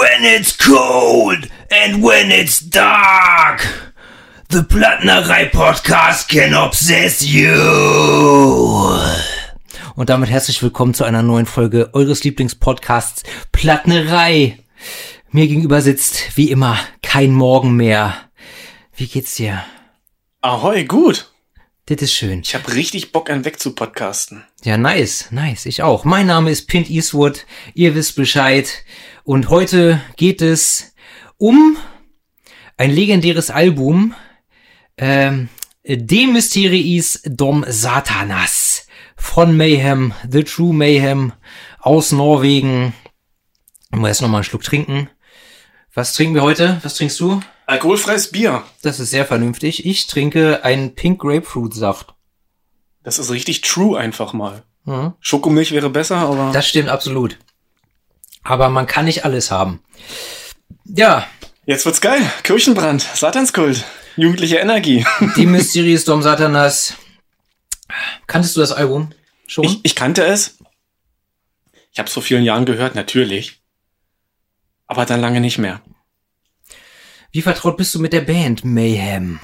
When it's cold and when it's dark, the Plattnerei Podcast can obsess you. Und damit herzlich willkommen zu einer neuen Folge eures Lieblingspodcasts Plattnerei. Mir gegenüber sitzt wie immer kein Morgen mehr. Wie geht's dir? Ahoi, gut. Das ist schön. Ich habe richtig Bock, einen weg zu podcasten. Ja, nice, nice. Ich auch. Mein Name ist Pint Eastwood. Ihr wisst Bescheid. Und heute geht es um ein legendäres Album. Ähm, De Mysteriis Dom Satanas von Mayhem, The True Mayhem aus Norwegen. Ich muss erst noch mal einen Schluck trinken. Was trinken wir heute? Was trinkst du? Alkoholfreies Bier. Das ist sehr vernünftig. Ich trinke einen Pink Grapefruit Saft. Das ist richtig true einfach mal. Mhm. Schokomilch wäre besser, aber Das stimmt absolut. Aber man kann nicht alles haben. Ja, jetzt wird's geil. Kirchenbrand, Satanskult, jugendliche Energie. die Mysteries Dom Satanas. Kanntest du das Album schon? Ich, ich kannte es. Ich habe es vor vielen Jahren gehört, natürlich. Aber dann lange nicht mehr. Wie vertraut bist du mit der Band Mayhem?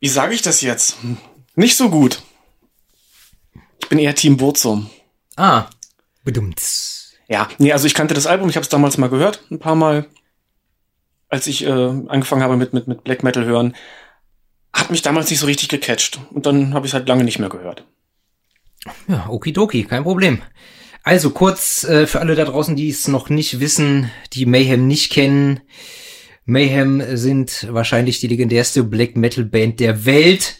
Wie sage ich das jetzt? Nicht so gut. Ich bin eher Team Burzum. Ah, bedummt. Ja, nee, also ich kannte das Album, ich habe es damals mal gehört, ein paar Mal, als ich äh, angefangen habe mit, mit, mit Black Metal hören. Hat mich damals nicht so richtig gecatcht. Und dann habe ich es halt lange nicht mehr gehört. Ja, okidoki, kein Problem. Also kurz äh, für alle da draußen, die es noch nicht wissen, die Mayhem nicht kennen. Mayhem sind wahrscheinlich die legendärste Black Metal Band der Welt.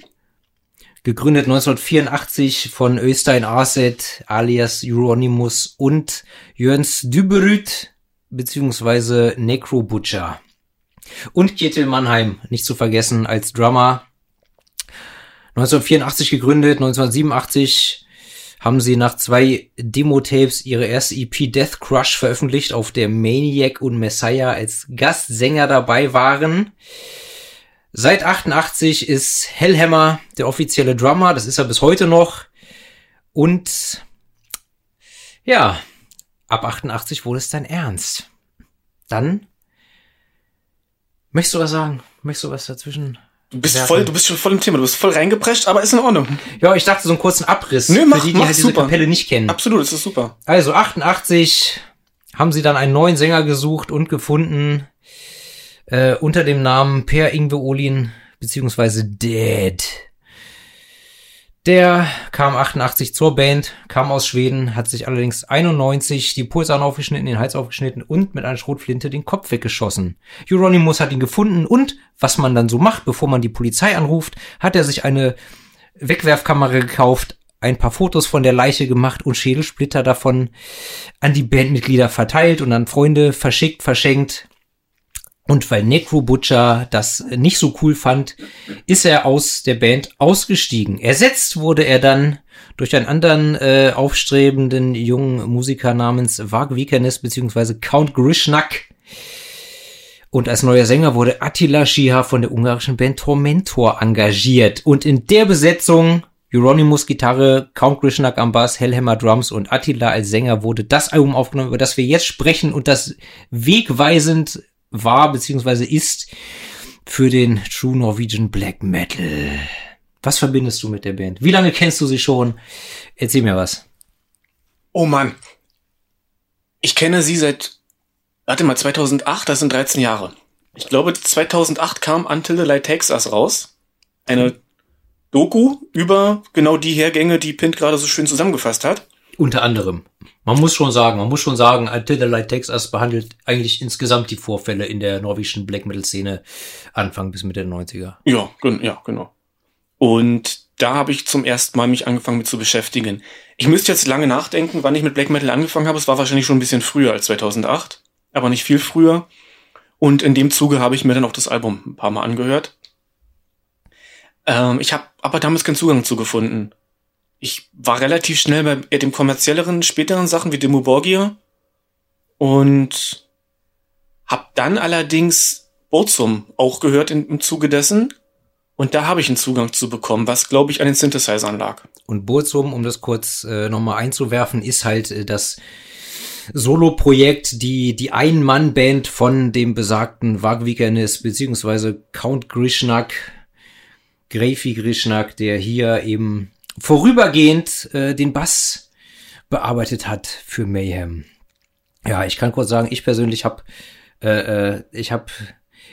Gegründet 1984 von Östein Arset alias Euronymous und Jöns Düberüt beziehungsweise Necro Butcher. Und Kjetil Mannheim, nicht zu vergessen, als Drummer. 1984 gegründet, 1987 haben sie nach zwei Demo-Tapes ihre erste EP Death Crush veröffentlicht, auf der Maniac und Messiah als Gastsänger dabei waren. Seit 88 ist Hellhammer der offizielle Drummer, das ist er bis heute noch. Und ja, ab 88 wurde es dann ernst. Dann möchtest du was sagen? Möchtest du was dazwischen? Du bist voll, du bist schon voll im Thema, du bist voll reingeprescht, aber ist in Ordnung. Ja, ich dachte so einen kurzen Abriss Nö, mach- für die, die halt diese super. Kapelle nicht kennen. Absolut, das ist super. Also 88 haben sie dann einen neuen Sänger gesucht und gefunden äh, unter dem Namen Per Ingve Olin beziehungsweise Dead. Der kam 88 zur Band, kam aus Schweden, hat sich allerdings 91 die Pulsadern aufgeschnitten, den Hals aufgeschnitten und mit einer Schrotflinte den Kopf weggeschossen. Euronymous hat ihn gefunden und, was man dann so macht, bevor man die Polizei anruft, hat er sich eine Wegwerfkamera gekauft, ein paar Fotos von der Leiche gemacht und Schädelsplitter davon an die Bandmitglieder verteilt und an Freunde verschickt, verschenkt. Und weil Necro Butcher das nicht so cool fand, ist er aus der Band ausgestiegen. Ersetzt wurde er dann durch einen anderen äh, aufstrebenden jungen Musiker namens Vag Vikanes bzw. Count Grishnak. Und als neuer Sänger wurde Attila Schiha von der ungarischen Band Tormentor engagiert. Und in der Besetzung Euronymous Gitarre, Count Grishnak am Bass, Hellhammer Drums und Attila als Sänger wurde das Album aufgenommen, über das wir jetzt sprechen und das wegweisend war bzw. ist für den True Norwegian Black Metal. Was verbindest du mit der Band? Wie lange kennst du sie schon? Erzähl mir was. Oh Mann. Ich kenne sie seit, warte mal, 2008, das sind 13 Jahre. Ich glaube, 2008 kam Until the Light Us raus. Eine Doku über genau die Hergänge, die Pint gerade so schön zusammengefasst hat. Unter anderem. Man muss schon sagen, man muss schon sagen, Until the Light Takes Us behandelt eigentlich insgesamt die Vorfälle in der norwegischen Black Metal Szene Anfang bis Mitte der 90er. Ja, ja, genau. Und da habe ich zum ersten Mal mich angefangen mit zu beschäftigen. Ich müsste jetzt lange nachdenken, wann ich mit Black Metal angefangen habe. Es war wahrscheinlich schon ein bisschen früher als 2008, aber nicht viel früher. Und in dem Zuge habe ich mir dann auch das Album ein paar Mal angehört. Ähm, ich habe aber damals keinen Zugang zu gefunden. Ich war relativ schnell bei eher dem kommerzielleren, späteren Sachen wie Demo Borgia und hab dann allerdings Bozum auch gehört in, im Zuge dessen. Und da habe ich einen Zugang zu bekommen, was glaube ich an den Synthesizern lag. Und Burzum, um das kurz äh, nochmal einzuwerfen, ist halt äh, das Solo-Projekt, die, die Ein-Mann-Band von dem besagten Wagwikernis, beziehungsweise Count Grishnak, Greifi Grishnak, der hier eben vorübergehend äh, den Bass bearbeitet hat für Mayhem. Ja, ich kann kurz sagen, ich persönlich habe äh, äh, ich habe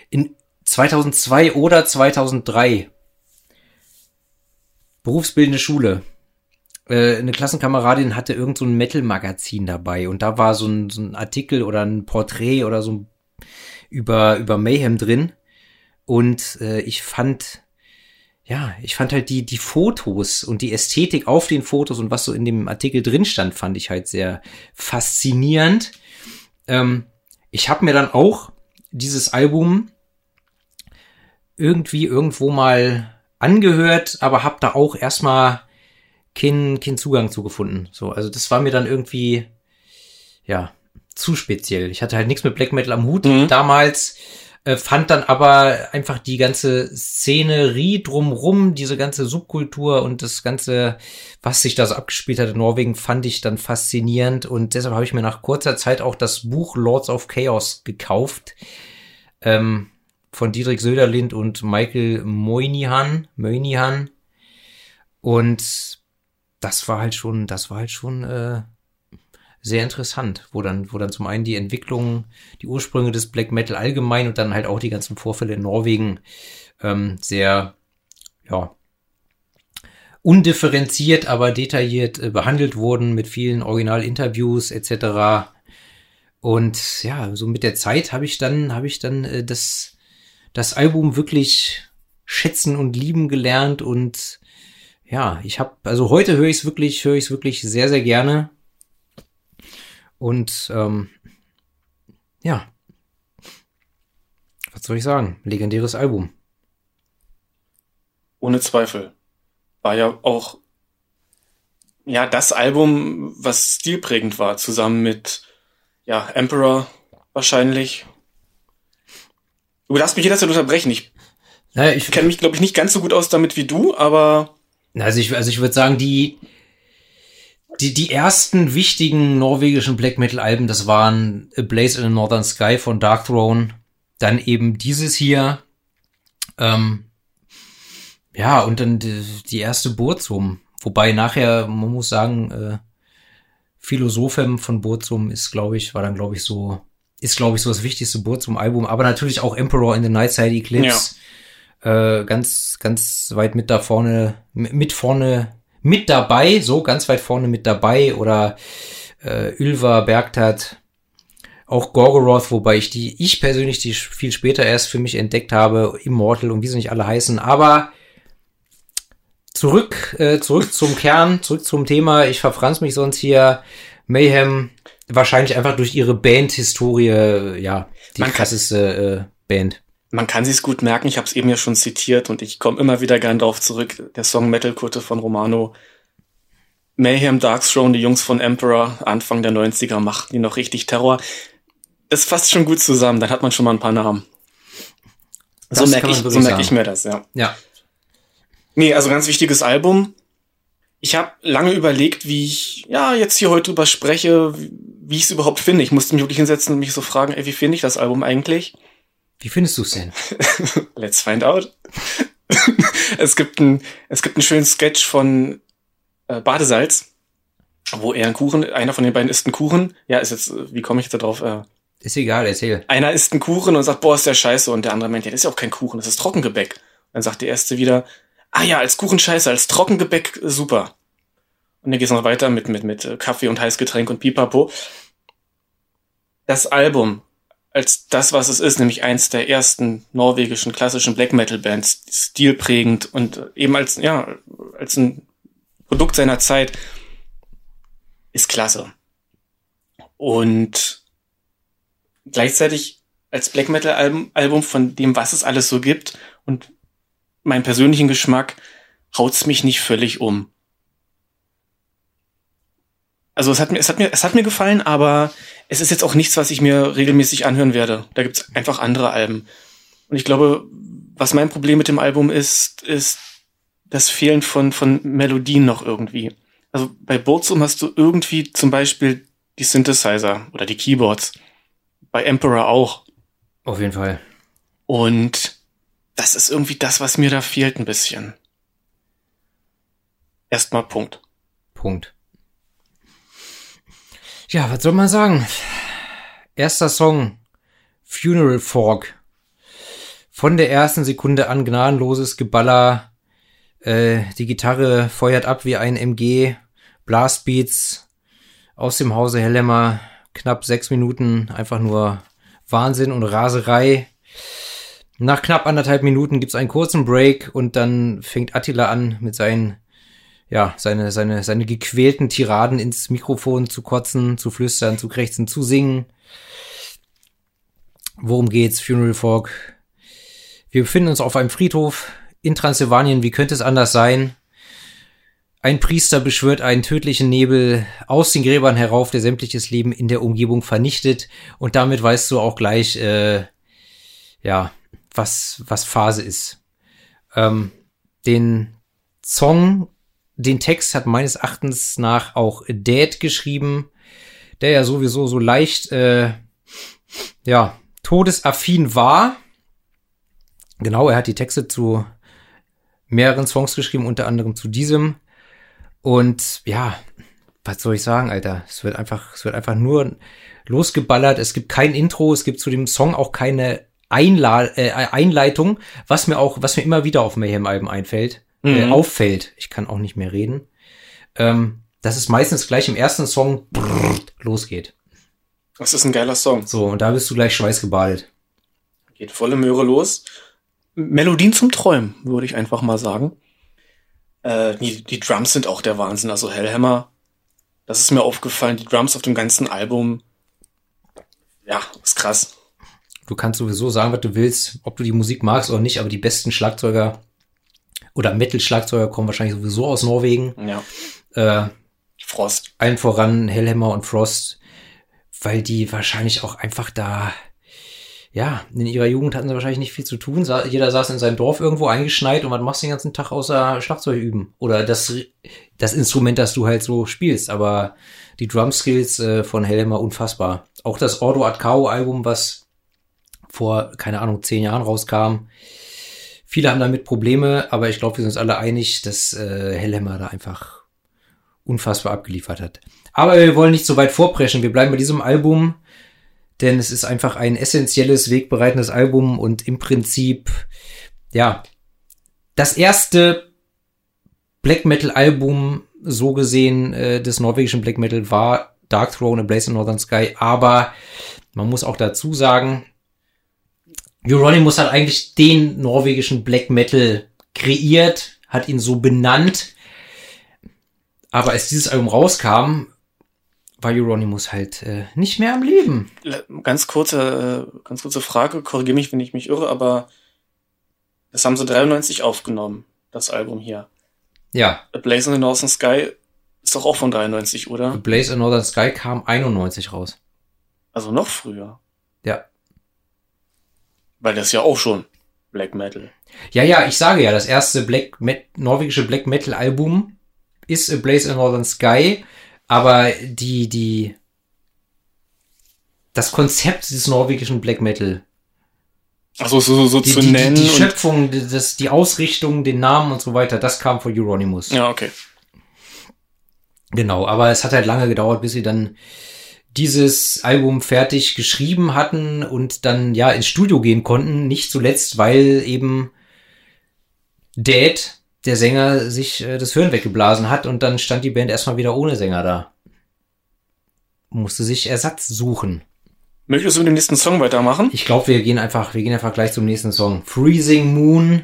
in 2002 oder 2003 berufsbildende Schule äh, eine Klassenkameradin hatte irgend so ein Metal-Magazin dabei und da war so ein, so ein Artikel oder ein Porträt oder so über, über Mayhem drin. Und äh, ich fand, ja, ich fand halt die, die Fotos und die Ästhetik auf den Fotos und was so in dem Artikel drin stand, fand ich halt sehr faszinierend. Ähm, ich habe mir dann auch dieses Album irgendwie irgendwo mal angehört, aber habe da auch erstmal keinen keinen Zugang zu gefunden. So, also das war mir dann irgendwie ja zu speziell. Ich hatte halt nichts mit Black Metal am Hut mhm. damals, äh, fand dann aber einfach die ganze Szenerie drumrum, diese ganze Subkultur und das ganze, was sich da so abgespielt hat in Norwegen, fand ich dann faszinierend und deshalb habe ich mir nach kurzer Zeit auch das Buch Lords of Chaos gekauft. Ähm, von Dietrich Söderlind und Michael Moynihan, Moynihan. Und das war halt schon, das war halt schon äh, sehr interessant, wo dann, wo dann zum einen die Entwicklung, die Ursprünge des Black Metal allgemein und dann halt auch die ganzen Vorfälle in Norwegen ähm, sehr, ja, undifferenziert, aber detailliert äh, behandelt wurden mit vielen Originalinterviews etc. Und ja, so mit der Zeit habe ich dann, habe ich dann äh, das, das Album wirklich schätzen und lieben gelernt und ja, ich habe, also heute höre ich es wirklich, höre ich es wirklich sehr, sehr gerne. Und ähm, ja, was soll ich sagen? Legendäres Album. Ohne Zweifel. War ja auch ja das Album, was stilprägend war, zusammen mit ja Emperor wahrscheinlich. Du darfst mich jederzeit unterbrechen. Ich, naja, ich kenne mich, glaube ich, nicht ganz so gut aus damit wie du, aber also ich, also ich würde sagen, die, die, die ersten wichtigen norwegischen Black Metal Alben, das waren A Blaze in the Northern Sky von Dark Throne, dann eben dieses hier, ähm, ja, und dann die, die erste Burzum. Wobei nachher, man muss sagen, äh, Philosophem von Burzum ist, glaube ich, war dann, glaube ich, so, ist, glaube ich, so das wichtigste Burzum-Album, aber natürlich auch Emperor in the Nightside Eclipse. Ja äh, ganz, ganz weit mit da vorne, mit vorne, mit dabei, so ganz weit vorne mit dabei oder äh, Ylva Bergtat, auch Gorgoroth, wobei ich die, ich persönlich die viel später erst für mich entdeckt habe, Immortal und wie sie nicht alle heißen, aber zurück, äh, zurück zum Kern, zurück zum Thema, ich verfranz mich sonst hier, Mayhem, wahrscheinlich einfach durch ihre Band-Historie, ja, die Man krasseste äh, Band man kann sich's gut merken, ich habe es eben ja schon zitiert und ich komme immer wieder gern drauf zurück. Der Song Metal Kutte von Romano. Mayhem, Darkthrone, die Jungs von Emperor, Anfang der 90er machten die noch richtig Terror. Es fasst schon gut zusammen, dann hat man schon mal ein paar Namen. Das so merke ich, so merk ich mir das, ja. Ja. Nee, also ganz wichtiges Album. Ich habe lange überlegt, wie ich ja jetzt hier heute drüber spreche, wie ich es überhaupt finde. Ich musste mich wirklich hinsetzen und mich so fragen, ey, wie finde ich das Album eigentlich? Wie findest du es denn? Let's find out. es gibt ein, es gibt einen schönen Sketch von äh, Badesalz, wo er einen Kuchen, einer von den beiden isst einen Kuchen. Ja, ist jetzt, wie komme ich da drauf? Äh, ist egal, erzähl. Einer isst einen Kuchen und sagt, boah, ist der scheiße. Und der andere meint, ja, das ist ja auch kein Kuchen, das ist Trockengebäck. Dann sagt der erste wieder, ah ja, als Kuchen scheiße, als Trockengebäck super. Und dann geht's noch weiter mit, mit, mit Kaffee und Heißgetränk und Pipapo. Das Album als das, was es ist, nämlich eins der ersten norwegischen klassischen Black Metal Bands, stilprägend und eben als, ja, als ein Produkt seiner Zeit, ist klasse. Und gleichzeitig als Black Metal Album, Album von dem, was es alles so gibt und meinem persönlichen Geschmack, haut's mich nicht völlig um. Also es hat mir, es hat mir, es hat mir gefallen, aber es ist jetzt auch nichts, was ich mir regelmäßig anhören werde. Da gibt's einfach andere Alben. Und ich glaube, was mein Problem mit dem Album ist, ist das Fehlen von, von Melodien noch irgendwie. Also bei Burzum hast du irgendwie zum Beispiel die Synthesizer oder die Keyboards. Bei Emperor auch. Auf jeden Fall. Und das ist irgendwie das, was mir da fehlt ein bisschen. Erstmal Punkt. Punkt. Ja, was soll man sagen? Erster Song, Funeral Fork. Von der ersten Sekunde an gnadenloses Geballer. Äh, die Gitarre feuert ab wie ein MG. Blastbeats aus dem Hause Hellemmer. Knapp sechs Minuten. Einfach nur Wahnsinn und Raserei. Nach knapp anderthalb Minuten gibt's einen kurzen Break und dann fängt Attila an mit seinen ja, seine, seine, seine gequälten Tiraden ins Mikrofon zu kotzen, zu flüstern, zu krächzen, zu singen. Worum geht's? Funeral Fork. Wir befinden uns auf einem Friedhof in Transsilvanien. Wie könnte es anders sein? Ein Priester beschwört einen tödlichen Nebel aus den Gräbern herauf, der sämtliches Leben in der Umgebung vernichtet. Und damit weißt du auch gleich, äh, ja, was, was Phase ist. Ähm, den Song den Text hat meines Erachtens nach auch Dad geschrieben, der ja sowieso so leicht, äh, ja, todesaffin war. Genau, er hat die Texte zu mehreren Songs geschrieben, unter anderem zu diesem. Und ja, was soll ich sagen, Alter? Es wird einfach, es wird einfach nur losgeballert. Es gibt kein Intro, es gibt zu dem Song auch keine Einla äh, Einleitung, was mir auch, was mir immer wieder auf Mayhem-Alben einfällt mhm. äh, auffällt. Ich kann auch nicht mehr reden. Ähm, dass es meistens gleich im ersten Song brrr, losgeht. Das ist ein geiler Song. So, und da bist du gleich schweißgebadet. Geht volle Möhre los. Melodien zum Träumen, würde ich einfach mal sagen. Äh, die, die Drums sind auch der Wahnsinn. Also Hellhammer, das ist mir aufgefallen. Die Drums auf dem ganzen Album, ja, ist krass. Du kannst sowieso sagen, was du willst, ob du die Musik magst oder nicht, aber die besten Schlagzeuger oder Metal-Schlagzeuger kommen wahrscheinlich sowieso aus Norwegen. Ja. Äh, Frost. Allen voran Hellhammer und Frost, weil die wahrscheinlich auch einfach da, ja, in ihrer Jugend hatten sie wahrscheinlich nicht viel zu tun. Jeder saß in seinem Dorf irgendwo eingeschneit und was machst du den ganzen Tag außer Schlagzeug üben? Oder das, das Instrument, das du halt so spielst. Aber die Drum-Skills äh, von Hellhammer unfassbar. Auch das Ordo Ad Album, was vor, keine Ahnung, zehn Jahren rauskam, Viele haben damit Probleme, aber ich glaube, wir sind uns alle einig, dass äh, Hellhammer da einfach unfassbar abgeliefert hat. Aber wir wollen nicht so weit vorpreschen. Wir bleiben bei diesem Album, denn es ist einfach ein essentielles, wegbereitendes Album und im Prinzip, ja, das erste Black Metal Album, so gesehen, äh, des norwegischen Black Metal war Dark Throne, A Blaze in Northern Sky, aber man muss auch dazu sagen, Euronymous hat eigentlich den norwegischen Black Metal kreiert, hat ihn so benannt. Aber als dieses Album rauskam, war Euronymous halt äh, nicht mehr am Leben. Ganz kurze, äh, ganz kurze Frage, korrigiere mich, wenn ich mich irre, aber das haben sie 93 aufgenommen, das Album hier. Ja. A Blaze in the Northern Sky ist doch auch von 93, oder? A Blaze in the Northern Sky kam 91 raus. Also noch früher. Ja. Weil das ist ja auch schon Black Metal. Ja, ja, ich sage ja, das erste Black Met norwegische Black Metal Album ist A Blaze in Northern Sky, aber die, die, das Konzept des norwegischen Black Metal. Also so, so, so die, zu die, nennen. Die, die Schöpfung, das, die Ausrichtung, den Namen und so weiter, das kam von Euronymous. Ja, okay. Genau, aber es hat halt lange gedauert, bis sie dann dieses Album fertig geschrieben hatten und dann ja ins Studio gehen konnten. Nicht zuletzt, weil eben Dad, der Sänger, sich äh, das Hirn weggeblasen hat und dann stand die Band erstmal wieder ohne Sänger da. Musste sich Ersatz suchen. Möchtest du den nächsten Song weitermachen? Ich glaube, wir gehen einfach, wir gehen einfach gleich zum nächsten Song. Freezing Moon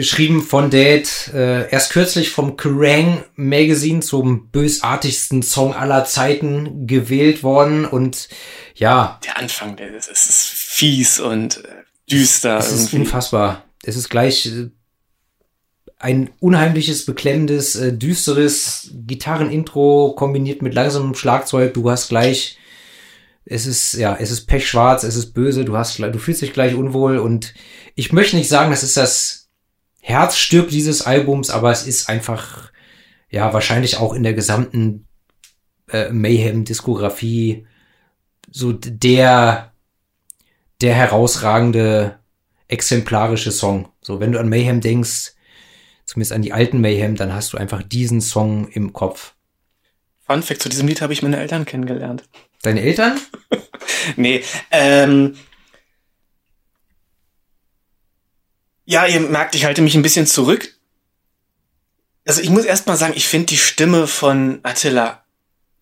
geschrieben von Dad, äh, erst kürzlich vom Kerrang Magazine zum bösartigsten Song aller Zeiten gewählt worden und ja. Der Anfang, der ist, es ist fies und äh, düster. Es ist unfassbar. Es ist gleich äh, ein unheimliches, beklemmendes, äh, düsteres Gitarrenintro kombiniert mit langsamem Schlagzeug. Du hast gleich es ist, ja, es ist pechschwarz, es ist böse, du hast, du fühlst dich gleich unwohl und ich möchte nicht sagen, das ist das Herzstück dieses Albums, aber es ist einfach, ja, wahrscheinlich auch in der gesamten äh, Mayhem-Diskografie so der, der herausragende, exemplarische Song. So, wenn du an Mayhem denkst, zumindest an die alten Mayhem, dann hast du einfach diesen Song im Kopf. Fun Fact, zu diesem Lied habe ich meine Eltern kennengelernt. Deine Eltern? nee, ähm, ja, ihr merkt, ich halte mich ein bisschen zurück. Also ich muss erst mal sagen, ich finde die Stimme von Attila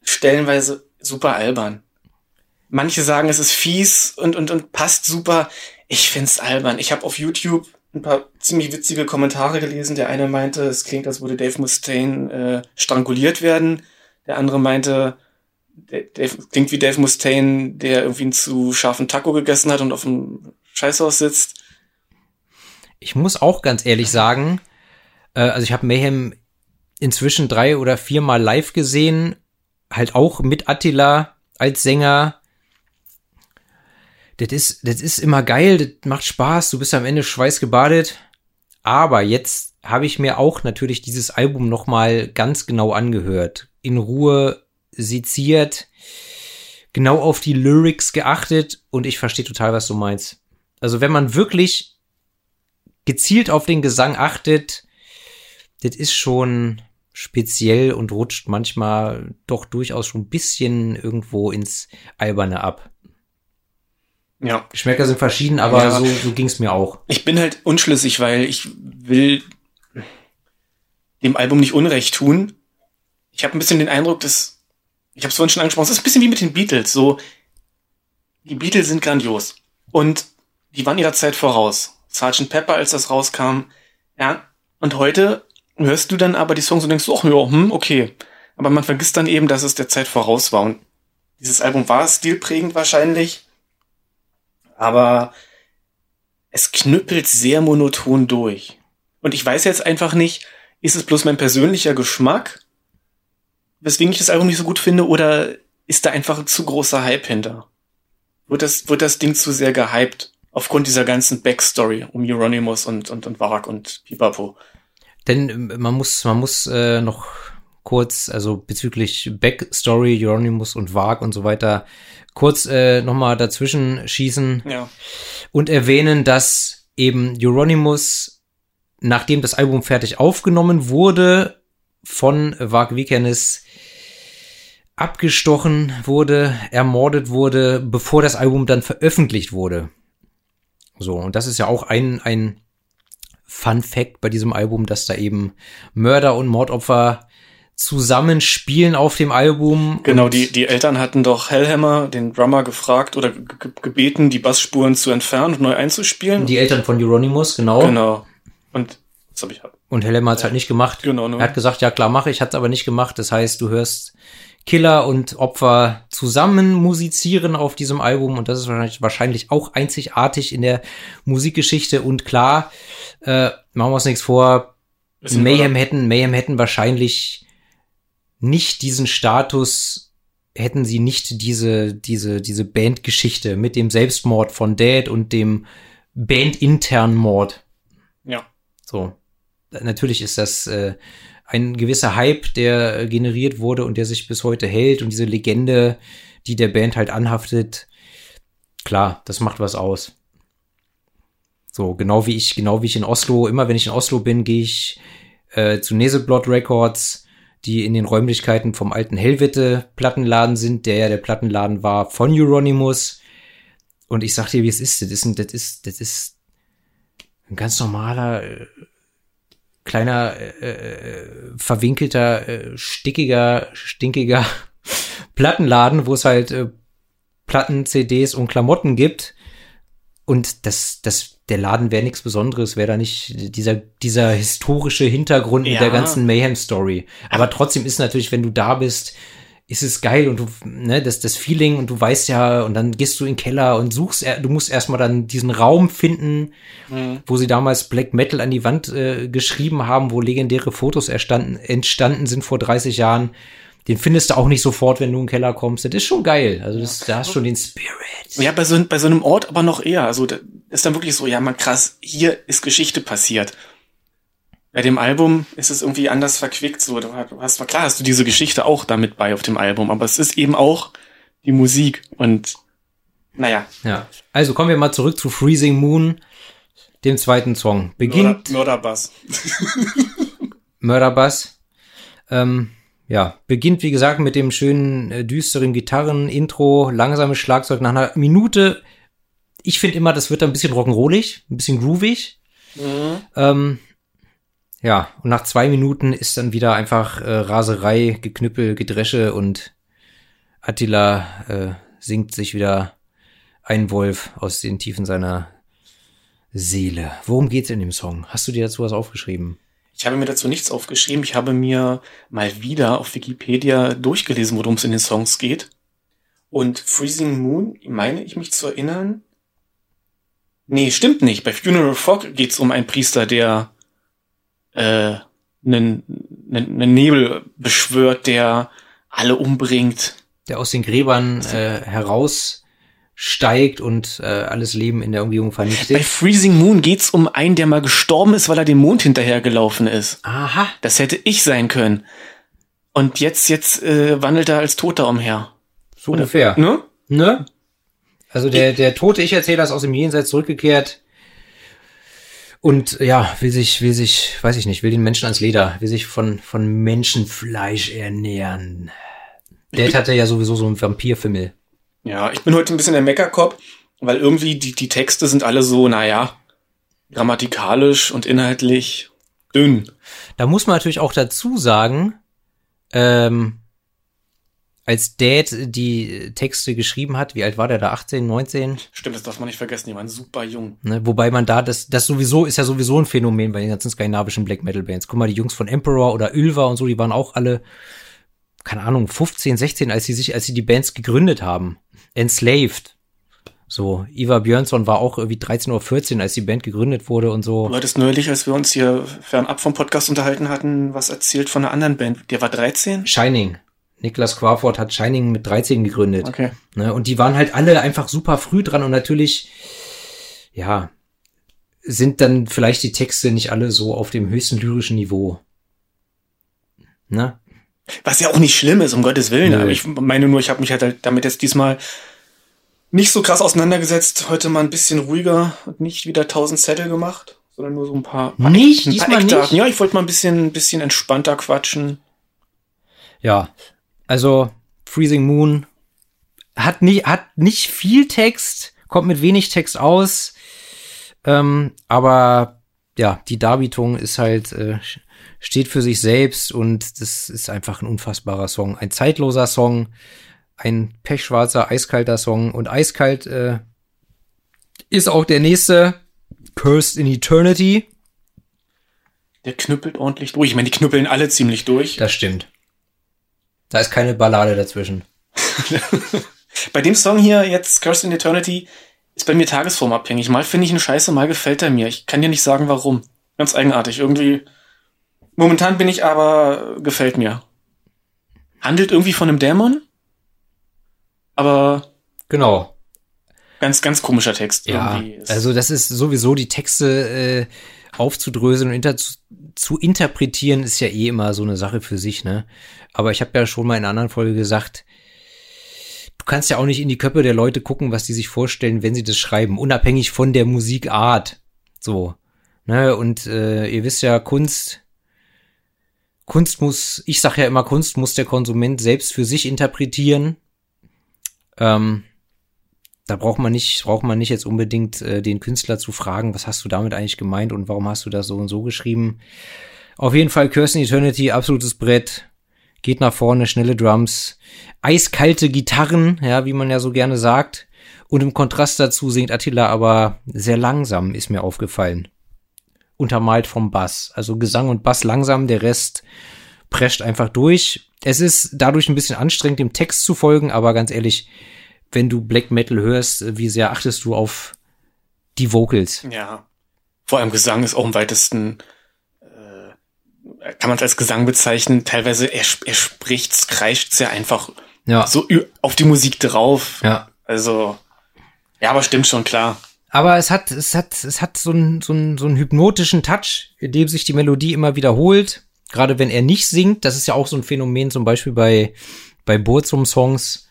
stellenweise super albern. Manche sagen, es ist fies und, und, und passt super. Ich find's albern. Ich habe auf YouTube ein paar ziemlich witzige Kommentare gelesen. Der eine meinte, es klingt, als würde Dave Mustaine äh, stranguliert werden. Der andere meinte, Dave, klingt wie Dave Mustaine, der irgendwie einen zu scharfen Taco gegessen hat und auf dem Scheißhaus sitzt. Ich muss auch ganz ehrlich sagen, äh, also ich habe Mayhem inzwischen drei oder viermal live gesehen, halt auch mit Attila als Sänger das ist, das ist immer geil, das macht Spaß, du bist am Ende schweißgebadet. Aber jetzt habe ich mir auch natürlich dieses Album nochmal ganz genau angehört. In Ruhe seziert, genau auf die Lyrics geachtet und ich verstehe total, was du meinst. Also wenn man wirklich gezielt auf den Gesang achtet, das ist schon speziell und rutscht manchmal doch durchaus schon ein bisschen irgendwo ins Alberne ab. Ja. Geschmäcker sind verschieden, aber ja. so, so ging es mir auch. Ich bin halt unschlüssig, weil ich will dem Album nicht Unrecht tun. Ich habe ein bisschen den Eindruck, dass, ich habe es vorhin schon angesprochen, es ist ein bisschen wie mit den Beatles. So, die Beatles sind grandios. Und die waren ihrer Zeit voraus. Sgt. Pepper, als das rauskam. Ja. Und heute hörst du dann aber die Songs und denkst, ach ja, hm, okay. Aber man vergisst dann eben, dass es der Zeit voraus war. Und dieses Album war stilprägend wahrscheinlich aber es knüppelt sehr monoton durch. Und ich weiß jetzt einfach nicht, ist es bloß mein persönlicher Geschmack, weswegen ich das Album nicht so gut finde, oder ist da einfach ein zu großer Hype hinter? Wird das, wird das Ding zu sehr gehypt aufgrund dieser ganzen Backstory um Euronymous und, und, und Varak und Pipapo? Denn ähm, man muss, man muss äh, noch kurz, also bezüglich Backstory, Euronymous und Varg und so weiter, kurz äh, nochmal dazwischen schießen ja. und erwähnen, dass eben Euronymous, nachdem das Album fertig aufgenommen wurde, von Varg Vikernes abgestochen wurde, ermordet wurde, bevor das Album dann veröffentlicht wurde. So, und das ist ja auch ein, ein Fun Fact bei diesem Album, dass da eben Mörder und Mordopfer zusammenspielen auf dem Album. Genau, die, die Eltern hatten doch Hellhammer, den Drummer, gefragt oder gebeten, die Bassspuren zu entfernen und neu einzuspielen. Die Eltern von Euronymous, genau. Genau. Und das habe ich halt. Und Hellhammer hat es halt nicht gemacht. Genau. Ne? Er hat gesagt, ja klar mache ich, hat es aber nicht gemacht. Das heißt, du hörst Killer und Opfer zusammen musizieren auf diesem Album und das ist wahrscheinlich, wahrscheinlich auch einzigartig in der Musikgeschichte und klar, äh, machen wir uns nichts vor, Mayhem hätten, Mayhem hätten wahrscheinlich nicht diesen Status, hätten sie nicht diese, diese, diese Bandgeschichte mit dem Selbstmord von Dad und dem bandinternen Mord. Ja. So. Natürlich ist das äh, ein gewisser Hype, der generiert wurde und der sich bis heute hält und diese Legende, die der Band halt anhaftet, klar, das macht was aus. So, genau wie ich, genau wie ich in Oslo, immer wenn ich in Oslo bin, gehe ich äh, zu Neseblot Records, die in den Räumlichkeiten vom alten Hellwitte Plattenladen sind, der ja der Plattenladen war von Euronymous. Und ich sag dir, wie es ist. Das ist, das ist, das ist ein ganz normaler, äh, kleiner, äh, äh, verwinkelter, äh, stickiger, stinkiger Plattenladen, wo es halt äh, Platten, CDs und Klamotten gibt. Und das, das der Laden wäre nichts Besonderes, wäre da nicht dieser, dieser historische Hintergrund ja. mit der ganzen Mayhem-Story. Aber trotzdem ist natürlich, wenn du da bist, ist es geil und du, ne, das, das Feeling und du weißt ja, und dann gehst du in den Keller und suchst, du musst erstmal dann diesen Raum finden, mhm. wo sie damals Black Metal an die Wand äh, geschrieben haben, wo legendäre Fotos erstanden, entstanden sind vor 30 Jahren den findest du auch nicht sofort, wenn du in den Keller kommst. Das ist schon geil. Also das, da hast schon den Spirit. Ja, bei so, bei so einem Ort aber noch eher. Also das ist dann wirklich so, ja, man krass, hier ist Geschichte passiert. Bei dem Album ist es irgendwie anders verquickt. So, du hast, klar hast du diese Geschichte auch damit bei auf dem Album, aber es ist eben auch die Musik und naja. Ja. Also kommen wir mal zurück zu Freezing Moon, dem zweiten Song. Beginnt. Mörder, Mörderbass. Mörderbass. Ähm, ja, beginnt wie gesagt mit dem schönen äh, düsteren Gitarren-Intro, langsames Schlagzeug nach einer Minute. Ich finde immer, das wird ein bisschen rock'n'rollig, ein bisschen groovig. Mhm. Ähm, ja, und nach zwei Minuten ist dann wieder einfach äh, Raserei, Geknüppel, Gedresche und Attila äh, singt sich wieder ein Wolf aus den Tiefen seiner Seele. Worum geht's in dem Song? Hast du dir dazu was aufgeschrieben? Ich habe mir dazu nichts aufgeschrieben. Ich habe mir mal wieder auf Wikipedia durchgelesen, worum es in den Songs geht. Und Freezing Moon, meine ich mich zu erinnern. Nee, stimmt nicht. Bei Funeral Fog geht's um einen Priester, der äh, einen, einen Nebel beschwört, der alle umbringt. Der aus den Gräbern äh, heraussteigt und äh, alles Leben in der Umgebung vernichtet. Bei Freezing Moon geht's um einen, der mal gestorben ist, weil er dem Mond hinterhergelaufen ist. Aha. Das hätte ich sein können. Und jetzt, jetzt äh, wandelt er als Toter umher. So Oder, ungefähr. Ne? Ne? Also der, der tote Ich-Erzähler ist aus dem Jenseits zurückgekehrt und ja, will sich, will sich, weiß ich nicht, will den Menschen ans Leder, will sich von, von Menschenfleisch ernähren. Dad hatte ja sowieso so einen Vampirfimmel. Ja, ich bin heute ein bisschen der Meckerkopf, weil irgendwie die, die Texte sind alle so, naja, grammatikalisch und inhaltlich dünn. Da muss man natürlich auch dazu sagen, ähm, als Dad die Texte geschrieben hat, wie alt war der da? 18, 19? Stimmt, das darf man nicht vergessen, die waren super jung. Ne, wobei man da, das, das sowieso, ist ja sowieso ein Phänomen bei den ganzen skandinavischen Black Metal Bands. Guck mal, die Jungs von Emperor oder Ylva und so, die waren auch alle, keine Ahnung, 15, 16, als sie sich, als sie die Bands gegründet haben. Enslaved. So, Ivar Björnsson war auch irgendwie 13 oder 14, als die Band gegründet wurde und so. Du hattest neulich, als wir uns hier fernab vom Podcast unterhalten hatten, was erzählt von einer anderen Band. Der war 13? Shining. Niklas Quarford hat Shining mit 13 gegründet. Okay. Ne, und die waren halt alle einfach super früh dran und natürlich, ja, sind dann vielleicht die Texte nicht alle so auf dem höchsten lyrischen Niveau. Ne? Was ja auch nicht schlimm ist, um Gottes Willen. Nö. Aber ich meine nur, ich habe mich halt damit jetzt diesmal nicht so krass auseinandergesetzt. Heute mal ein bisschen ruhiger und nicht wieder tausend Zettel gemacht, sondern nur so ein paar, paar nicht, ein paar Nicht. Ja, ich wollte mal ein bisschen, ein bisschen entspannter quatschen. Ja, also Freezing Moon hat nicht, hat nicht viel Text, kommt mit wenig Text aus, ähm, aber ja, die Darbietung ist halt, äh, steht für sich selbst und das ist einfach ein unfassbarer Song. Ein zeitloser Song, ein pechschwarzer, eiskalter Song und eiskalt äh, ist auch der nächste Cursed in Eternity. Der knüppelt ordentlich durch. Ich meine, die knüppeln alle ziemlich durch. Das stimmt. Da ist keine Ballade dazwischen. bei dem Song hier jetzt, Cursed in Eternity, ist bei mir tagesformabhängig. Mal finde ich ihn scheiße, mal gefällt er mir. Ich kann dir nicht sagen, warum. Ganz eigenartig. Irgendwie. Momentan bin ich aber, gefällt mir. Handelt irgendwie von einem Dämon. Aber. Genau. Ganz, ganz komischer Text. Ja, also das ist sowieso die Texte äh, aufzudröseln und inter zu, interpretieren ist ja eh immer so eine Sache für sich, ne? Aber ich habe ja schon mal in einer anderen Folge gesagt, du kannst ja auch nicht in die Köpfe der Leute gucken, was die sich vorstellen, wenn sie das schreiben, unabhängig von der Musikart. So. Ne? Und äh, ihr wisst ja, Kunst, Kunst muss, ich sag ja immer, Kunst muss der Konsument selbst für sich interpretieren. Ähm, da braucht man nicht, braucht man nicht jetzt unbedingt äh, den Künstler zu fragen, was hast du damit eigentlich gemeint und warum hast du das so und so geschrieben. Auf jeden Fall Kirsten Eternity, absolutes Brett geht nach vorne, schnelle Drums, eiskalte Gitarren, ja, wie man ja so gerne sagt. Und im Kontrast dazu singt Attila aber sehr langsam, ist mir aufgefallen. Untermalt vom Bass. Also Gesang und Bass langsam, der Rest prescht einfach durch. Es ist dadurch ein bisschen anstrengend, dem Text zu folgen, aber ganz ehrlich, wenn du Black Metal hörst, wie sehr achtest du auf die Vocals? Ja. Vor allem Gesang ist auch im weitesten kann man es als Gesang bezeichnen. Teilweise er, er spricht's, kreischt's ja einfach ja. so auf die Musik drauf. Ja. Also ja, aber stimmt schon klar. Aber es hat, es hat, es hat so einen, so einen, so einen hypnotischen Touch, in dem sich die Melodie immer wiederholt. Gerade wenn er nicht singt, das ist ja auch so ein Phänomen, zum Beispiel bei, bei Burzum-Songs,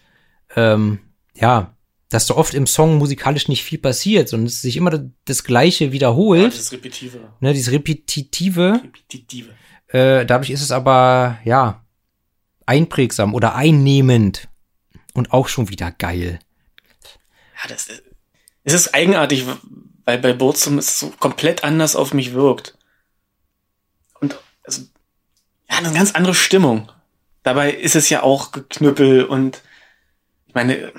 ähm, ja, dass da oft im Song musikalisch nicht viel passiert, sondern es sich immer das Gleiche wiederholt. Ja, das Repetitive. Ne, dieses Repetitive. Repetitive. Äh, dadurch ist es aber, ja, einprägsam oder einnehmend. Und auch schon wieder geil. Ja, das ist, es ist eigenartig, weil bei Burzum es so komplett anders auf mich wirkt. Und also, ja, eine ganz andere Stimmung. Dabei ist es ja auch Geknüppel und ich meine,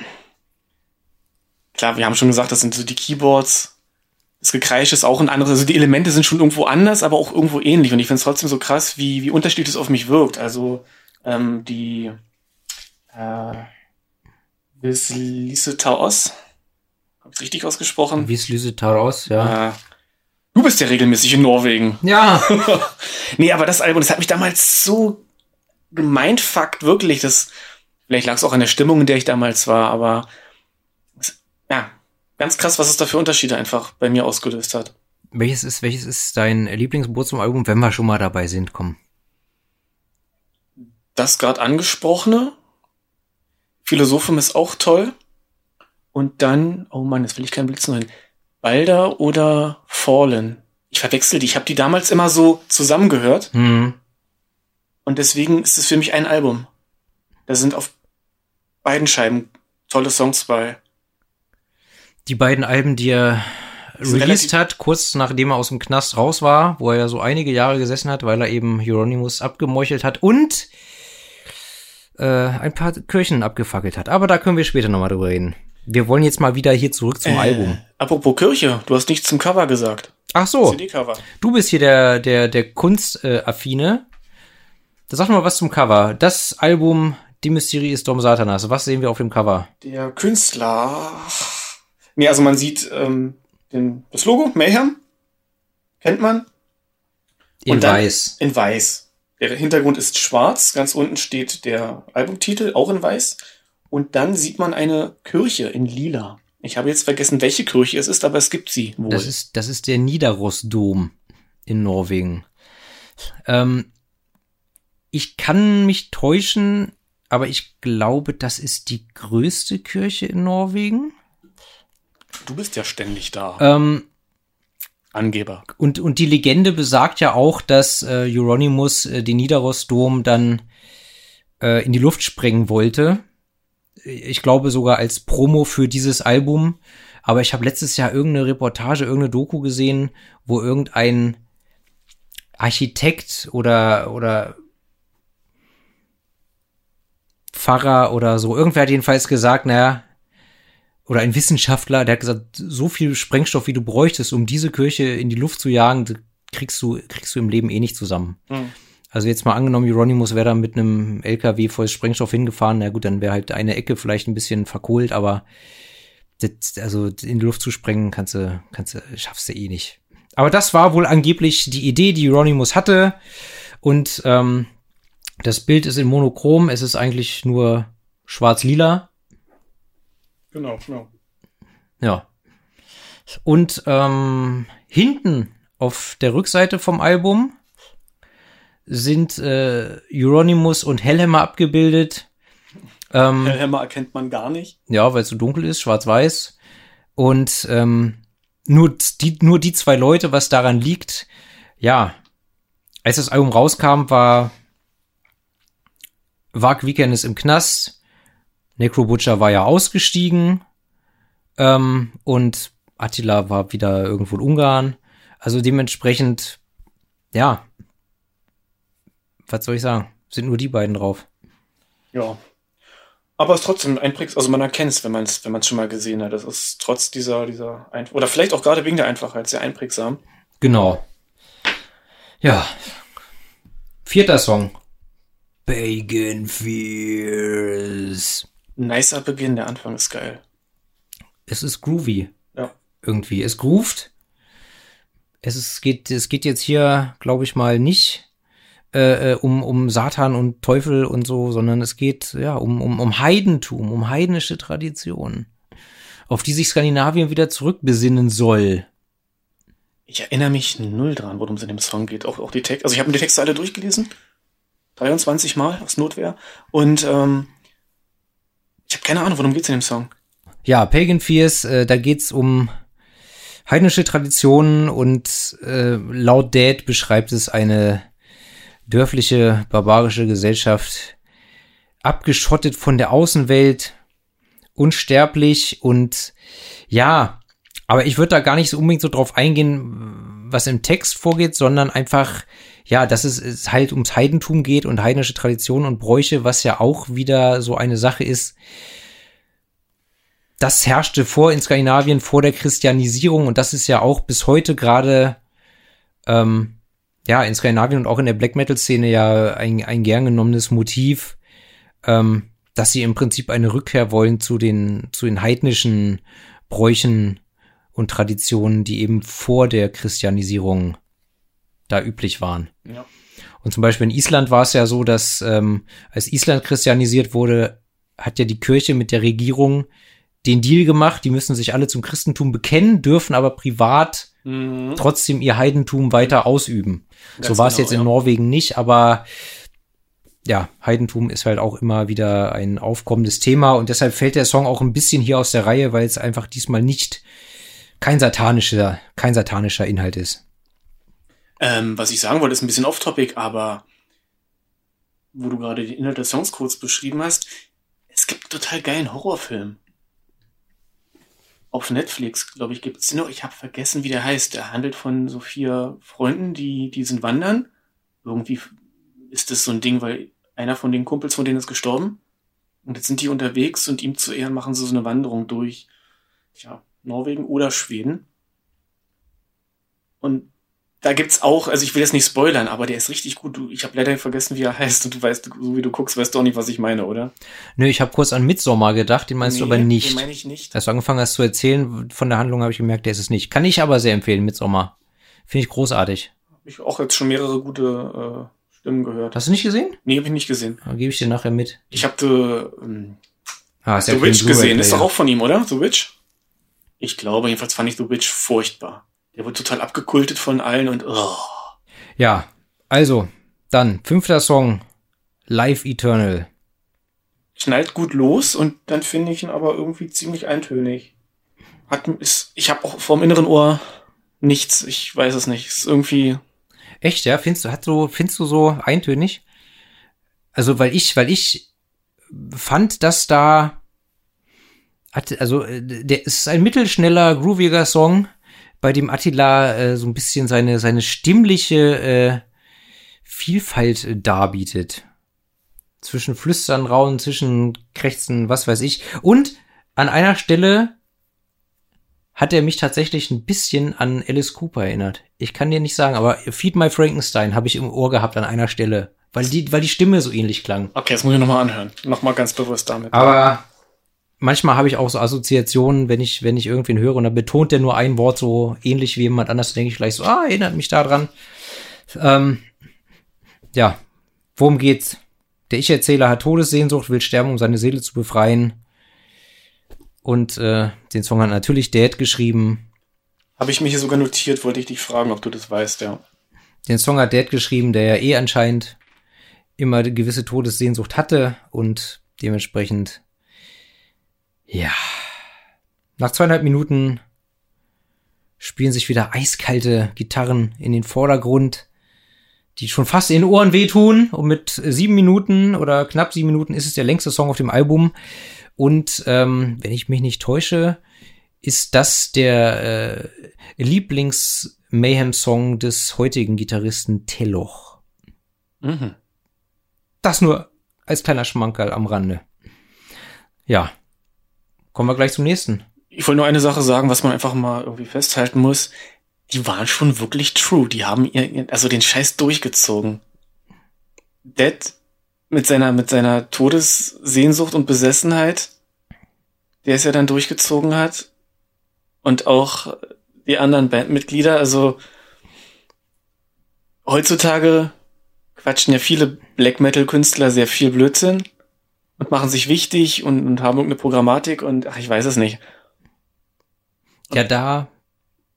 klar, wir haben schon gesagt, das sind so die Keyboards. Das Gekreisch ist auch ein anderes. Also die Elemente sind schon irgendwo anders, aber auch irgendwo ähnlich. Und ich finde es trotzdem so krass, wie, wie unterschiedlich es auf mich wirkt. Also ähm, die äh, Wislise Taos hab ich richtig ausgesprochen? Wislüse Taros, ja. Äh, du bist ja regelmäßig in Norwegen. Ja. nee, aber das Album, das hat mich damals so gemeinfuckt, wirklich. Das, vielleicht lag es auch an der Stimmung, in der ich damals war, aber ja, ganz krass, was es da für Unterschiede einfach bei mir ausgelöst hat. Welches ist, welches ist dein Lieblingsgeburtstagsalbum, wenn wir schon mal dabei sind? Komm. Das gerade angesprochene. Philosophium ist auch toll. Und dann, oh Mann, jetzt will ich keinen Blitz hin. Balder oder Fallen. Ich verwechsel die. Ich habe die damals immer so zusammengehört. Mhm. Und deswegen ist es für mich ein Album. Da sind auf beiden Scheiben tolle Songs bei. Die beiden Alben, die er released hat, kurz nachdem er aus dem Knast raus war, wo er ja so einige Jahre gesessen hat, weil er eben Hieronymus abgemeuchelt hat und äh, ein paar Kirchen abgefackelt hat. Aber da können wir später nochmal drüber reden. Wir wollen jetzt mal wieder hier zurück zum äh, Album. Apropos Kirche, du hast nichts zum Cover gesagt. Ach so. CD-Cover. Du bist hier der, der, der Kunstaffine. Da sag mal was zum Cover. Das Album Die Mysterie ist Dom Satanas. Was sehen wir auf dem Cover? Der Künstler. Nee, also man sieht ähm, den, das Logo, Mayhem. Kennt man. In weiß. In weiß. Der Hintergrund ist schwarz. Ganz unten steht der Albumtitel, auch in weiß. Und dann sieht man eine Kirche in lila. Ich habe jetzt vergessen, welche Kirche es ist, aber es gibt sie wohl. Das ist, das ist der Nidarosdom in Norwegen. Ähm, ich kann mich täuschen, aber ich glaube, das ist die größte Kirche in Norwegen. Du bist ja ständig da. Ähm, Angeber. Und, und die Legende besagt ja auch, dass äh, Euronymous äh, den Nidarosdom dann äh, in die Luft sprengen wollte ich glaube sogar als Promo für dieses Album. Aber ich habe letztes Jahr irgendeine Reportage, irgendeine Doku gesehen, wo irgendein Architekt oder, oder Pfarrer oder so, irgendwer hat jedenfalls gesagt, naja, oder ein Wissenschaftler, der hat gesagt, so viel Sprengstoff, wie du bräuchtest, um diese Kirche in die Luft zu jagen, kriegst du, kriegst du im Leben eh nicht zusammen. Mhm. Also jetzt mal angenommen, Hieronymus wäre da mit einem LKW voll Sprengstoff hingefahren, na gut, dann wäre halt eine Ecke vielleicht ein bisschen verkohlt, aber das, also in die Luft zu sprengen kannst du, kannst du, schaffst du eh nicht. Aber das war wohl angeblich die Idee, die Hieronymus hatte. Und ähm, das Bild ist in Monochrom, es ist eigentlich nur schwarz-lila. Genau, genau. Ja. Und ähm, hinten auf der Rückseite vom Album sind äh, Euronymous und Hellhammer abgebildet. Ähm, Hellhammer erkennt man gar nicht. Ja, weil es so dunkel ist, schwarz-weiß. Und ähm, nur, die, nur die zwei Leute, was daran liegt, ja, als das Album rauskam, war Wag Weekend ist im Knast, Necro Butcher war ja ausgestiegen ähm, und Attila war wieder irgendwo in Ungarn. Also dementsprechend, ja, was soll ich sagen? Sind nur die beiden drauf. Ja. Aber es ist trotzdem einprägsam, also man erkennt es, wenn man es wenn man's schon mal gesehen hat. Das ist trotz dieser, dieser, Einf oder vielleicht auch gerade wegen der Einfachheit sehr einprägsam. Genau. Ja. Vierter Song. Bacon Fears. Nicer Beginn, der Anfang ist geil. Es ist groovy. Ja. Irgendwie. Es groovt. Es ist, geht, es geht jetzt hier, glaube ich mal, nicht äh, äh, um, um Satan und Teufel und so, sondern es geht ja um, um, um Heidentum, um heidnische Traditionen. auf die sich Skandinavien wieder zurückbesinnen soll. Ich erinnere mich null dran, worum es in dem Song geht. Auch, auch die Texte, also ich habe mir die Texte alle durchgelesen. 23 Mal aus Notwehr. Und ähm, ich habe keine Ahnung, worum geht's in dem Song. Ja, Pagan Fears, äh, da geht's um heidnische Traditionen und äh, laut Dad beschreibt es eine dörfliche, barbarische Gesellschaft, abgeschottet von der Außenwelt, unsterblich und ja, aber ich würde da gar nicht so unbedingt so drauf eingehen, was im Text vorgeht, sondern einfach, ja, dass es, es halt ums Heidentum geht und heidnische Traditionen und Bräuche, was ja auch wieder so eine Sache ist. Das herrschte vor in Skandinavien vor der Christianisierung und das ist ja auch bis heute gerade ähm, ja in Skandinavien und auch in der Black Metal Szene ja ein, ein gern genommenes Motiv, ähm, dass sie im Prinzip eine Rückkehr wollen zu den zu den heidnischen Bräuchen und Traditionen, die eben vor der Christianisierung da üblich waren. Ja. Und zum Beispiel in Island war es ja so, dass ähm, als Island christianisiert wurde, hat ja die Kirche mit der Regierung den Deal gemacht, die müssen sich alle zum Christentum bekennen, dürfen aber privat mhm. trotzdem ihr Heidentum weiter ausüben. Ganz so war es genau, jetzt in ja. Norwegen nicht, aber ja, Heidentum ist halt auch immer wieder ein aufkommendes Thema und deshalb fällt der Song auch ein bisschen hier aus der Reihe, weil es einfach diesmal nicht kein satanischer, kein satanischer Inhalt ist. Ähm, was ich sagen wollte, ist ein bisschen off-topic, aber wo du gerade den Inhalt des Songs kurz beschrieben hast, es gibt einen total geilen Horrorfilm. Auf Netflix, glaube ich, gibt es noch. Ich habe vergessen, wie der heißt. Der handelt von so vier Freunden, die, die sind wandern. Irgendwie ist das so ein Ding, weil einer von den Kumpels von denen ist gestorben. Und jetzt sind die unterwegs und ihm zu Ehren machen sie so eine Wanderung durch, ja, Norwegen oder Schweden. Und da gibt's auch, also ich will jetzt nicht spoilern, aber der ist richtig gut. Du, ich habe leider vergessen, wie er heißt und du weißt, so wie du guckst, weißt du auch nicht, was ich meine, oder? Nö, ich habe kurz an Midsommer gedacht, den meinst nee, du aber nicht. Den meine ich nicht. Als du angefangen hast zu erzählen von der Handlung, habe ich gemerkt, der ist es nicht. Kann ich aber sehr empfehlen, Midsommer. Finde ich großartig. Habe ich auch jetzt schon mehrere gute äh, Stimmen gehört. Hast du nicht gesehen? Nee, habe ich nicht gesehen. Dann gebe ich dir nachher mit. Ich habe The, ähm, ah, The Witch gesehen. Ist doch auch von ihm, oder? The Witch? Ich glaube, jedenfalls fand ich The Witch furchtbar. Der wurde total abgekultet von allen und oh. Ja, also, dann fünfter Song, Live Eternal. Schnallt gut los und dann finde ich ihn aber irgendwie ziemlich eintönig. Hat, ist, ich habe auch vorm inneren Ohr nichts, ich weiß es nicht. Ist irgendwie. Echt, ja? Findest du, hat so, findest du so eintönig? Also, weil ich, weil ich fand, dass da hat, also äh, der ist ein mittelschneller, grooviger Song, bei dem Attila äh, so ein bisschen seine seine stimmliche äh, Vielfalt äh, darbietet. Zwischen Flüstern, Rauen, zwischen Krächzen, was weiß ich. Und an einer Stelle hat er mich tatsächlich ein bisschen an Alice Cooper erinnert. Ich kann dir nicht sagen, aber Feed My Frankenstein habe ich im Ohr gehabt an einer Stelle, weil die, weil die Stimme so ähnlich klang. Okay, das muss ich nochmal anhören. Nochmal ganz bewusst damit. Aber manchmal habe ich auch so Assoziationen, wenn ich, wenn ich irgendwen höre und dann betont der nur ein Wort so ähnlich wie jemand anders, denke ich gleich so, ah, erinnert mich daran. Ähm, ja, worum geht's? Der Ich-Erzähler hat Todessehnsucht, will sterben, um seine Seele zu befreien. Und äh, den Song hat natürlich Dad geschrieben. Habe ich mir hier sogar notiert, wollte ich dich fragen, ob du das weißt, ja. Den Song hat Dad geschrieben, der ja eh anscheinend immer eine gewisse Todessehnsucht hatte und dementsprechend ja. Nach zweieinhalb Minuten spielen sich wieder eiskalte Gitarren in den Vordergrund, die schon fast in den Ohren wehtun. Und mit sieben Minuten oder knapp sieben Minuten ist es der längste Song auf dem Album. Und ähm, wenn ich mich nicht täusche, ist das der äh, Lieblings-Mayhem-Song des heutigen Gitarristen Teloch. Mhm. Das nur als kleiner Schmankerl am Rande. Ja, Kommen wir gleich zum nächsten. Ich wollte nur eine Sache sagen, was man einfach mal irgendwie festhalten muss. Die waren schon wirklich true. Die haben ihr, also den Scheiß durchgezogen. Dead mit seiner, mit seiner Todessehnsucht und Besessenheit, der es ja dann durchgezogen hat. Und auch die anderen Bandmitglieder, also heutzutage quatschen ja viele Black Metal Künstler sehr viel Blödsinn und machen sich wichtig und, und haben irgendeine Programmatik und ach, ich weiß es nicht. Ja, da,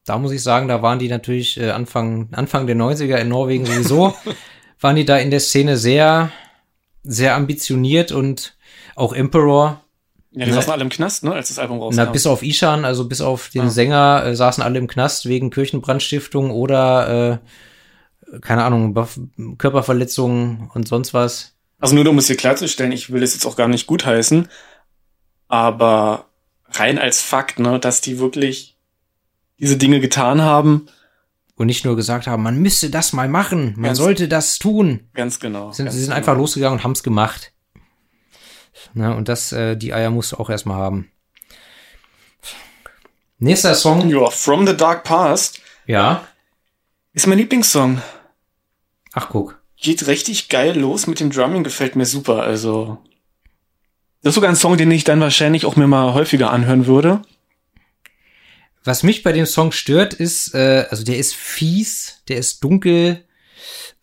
da muss ich sagen, da waren die natürlich äh, Anfang, Anfang der 90er in Norwegen sowieso, waren die da in der Szene sehr, sehr ambitioniert und auch Emperor. Ja, die Na- saßen alle im Knast, ne, als das Album rauskam. Na, bis auf Ishan, also bis auf den Ah. Sänger, äh, saßen alle im Knast wegen Kirchenbrandstiftung oder, äh, keine Ahnung, Körperverletzungen und sonst was. Also nur um es hier klarzustellen, ich will das jetzt auch gar nicht gutheißen, aber rein als Fakt, ne, dass die wirklich diese Dinge getan haben, Und nicht nur gesagt haben, man müsste das mal machen, man Ganz- sollte das tun. ganz genau. Sind, ganz sie sind genau. einfach losgegangen und haben's gemacht. Na, und das, äh, die Eier musst du auch erstmal haben. Nächster Song. Ja, From the Dark Past Ja. ist mein Lieblingssong. Ach, guck. Geht richtig geil los mit dem Drumming, gefällt mir super. Also, das ist sogar ein Song, den ich dann wahrscheinlich auch mir mal häufiger anhören würde. Was mich bei dem Song stört, ist, äh, also der ist fies, der ist dunkel,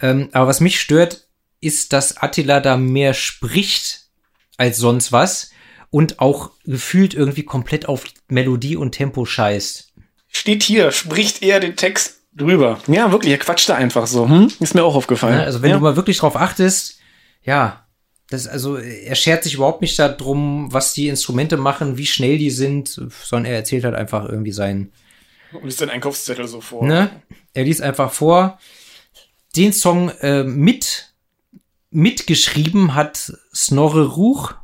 ähm, aber was mich stört, ist, dass Attila da mehr spricht als sonst was und auch gefühlt irgendwie komplett auf Melodie und Tempo scheißt. Steht hier, spricht er den Text drüber. Ja, wirklich, er quatscht da einfach so. Hm? Ist mir auch aufgefallen. Ne? Also wenn ja. du mal wirklich drauf achtest, ja, das also er schert sich überhaupt nicht darum, was die Instrumente machen, wie schnell die sind, sondern er erzählt halt einfach irgendwie sein, Und ist dein Einkaufszettel so vor. ne? Er liest einfach vor. Den Song äh, mit mitgeschrieben hat Snorre Ruch,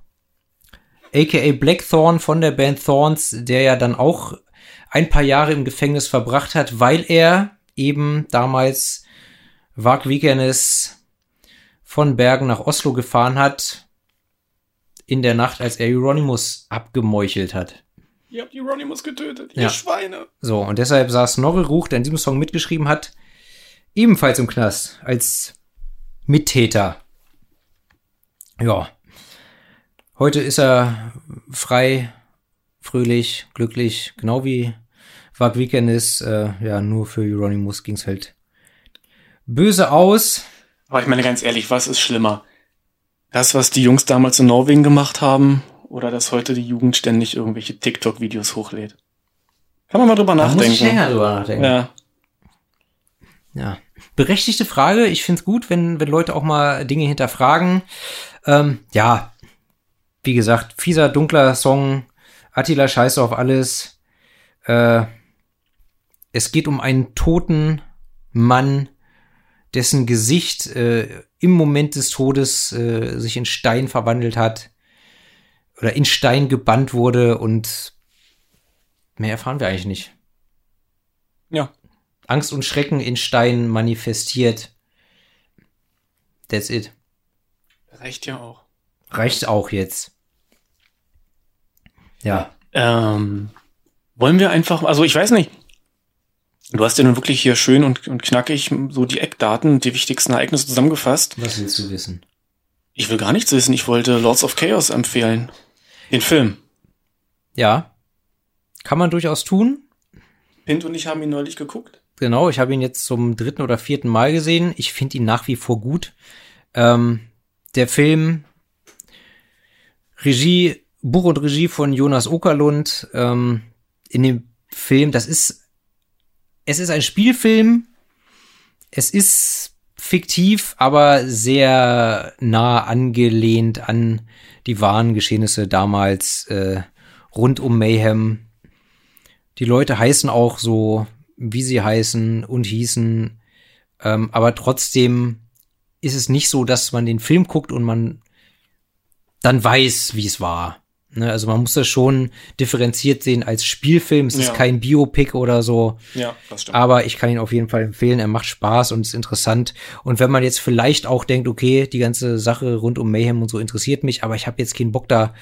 aka Blackthorn von der Band Thorns, der ja dann auch ein paar Jahre im Gefängnis verbracht hat, weil er eben damals Vag Vikernes von Bergen nach Oslo gefahren hat, in der Nacht, als er Euronymous abgemeuchelt hat. Ihr habt Euronymous getötet, ihr Ja. Schweine. So, und deshalb saß Snorre Ruch, der in diesem Song mitgeschrieben hat, ebenfalls im Knast als Mittäter. Ja. Heute ist er frei, fröhlich, glücklich, genau wie Vag Vikernes. Äh, ja, nur für Euronymous ging's halt böse aus. Aber ich meine ganz ehrlich, was ist schlimmer? Das, was die Jungs damals in Norwegen gemacht haben, oder dass heute die Jugend ständig irgendwelche TikTok-Videos hochlädt? Kann man mal drüber Da muss ich nachdenken. länger drüber nachdenken. Ja. Ja, berechtigte Frage. Ich find's gut, wenn, wenn Leute auch mal Dinge hinterfragen. Ähm, ja, wie gesagt, fieser, dunkler Song. Attila scheiße auf alles. Äh, es geht um einen toten Mann, dessen Gesicht äh, im Moment des Todes äh, sich in Stein verwandelt hat oder in Stein gebannt wurde und mehr erfahren wir eigentlich nicht. Ja. Angst und Schrecken in Stein manifestiert. That's it. Reicht ja auch. Reicht auch jetzt. Ja. Ähm, wollen wir einfach, also ich weiß nicht. Du hast ja nun wirklich hier schön und, und knackig so die Eckdaten, die wichtigsten Ereignisse zusammengefasst. Was willst du wissen? Ich will gar nichts wissen. Ich wollte Lords of Chaos empfehlen. Den Film. Ja. Kann man durchaus tun. Pint und ich haben ihn neulich geguckt. Genau, ich habe ihn jetzt zum dritten oder vierten Mal gesehen. Ich finde ihn nach wie vor gut. Ähm, der Film, Regie, Buch und Regie von Jonas Okerlund. Ähm, in dem Film, das ist, es ist ein Spielfilm. Es ist fiktiv, aber sehr nah angelehnt an die wahren Geschehnisse damals äh, rund um Mayhem. Die Leute heißen auch so, wie sie heißen und hießen, ähm, aber trotzdem ist es nicht so, dass man den Film guckt und man dann weiß, wie es war. Ne? Also man muss das schon differenziert sehen als Spielfilm. Es ist Ja. kein Biopic oder so. Ja, das stimmt. Aber ich kann ihn auf jeden Fall empfehlen. Er macht Spaß und ist interessant. Und wenn man jetzt vielleicht auch denkt, okay, die ganze Sache rund um Mayhem und so interessiert mich, aber ich habe jetzt keinen Bock da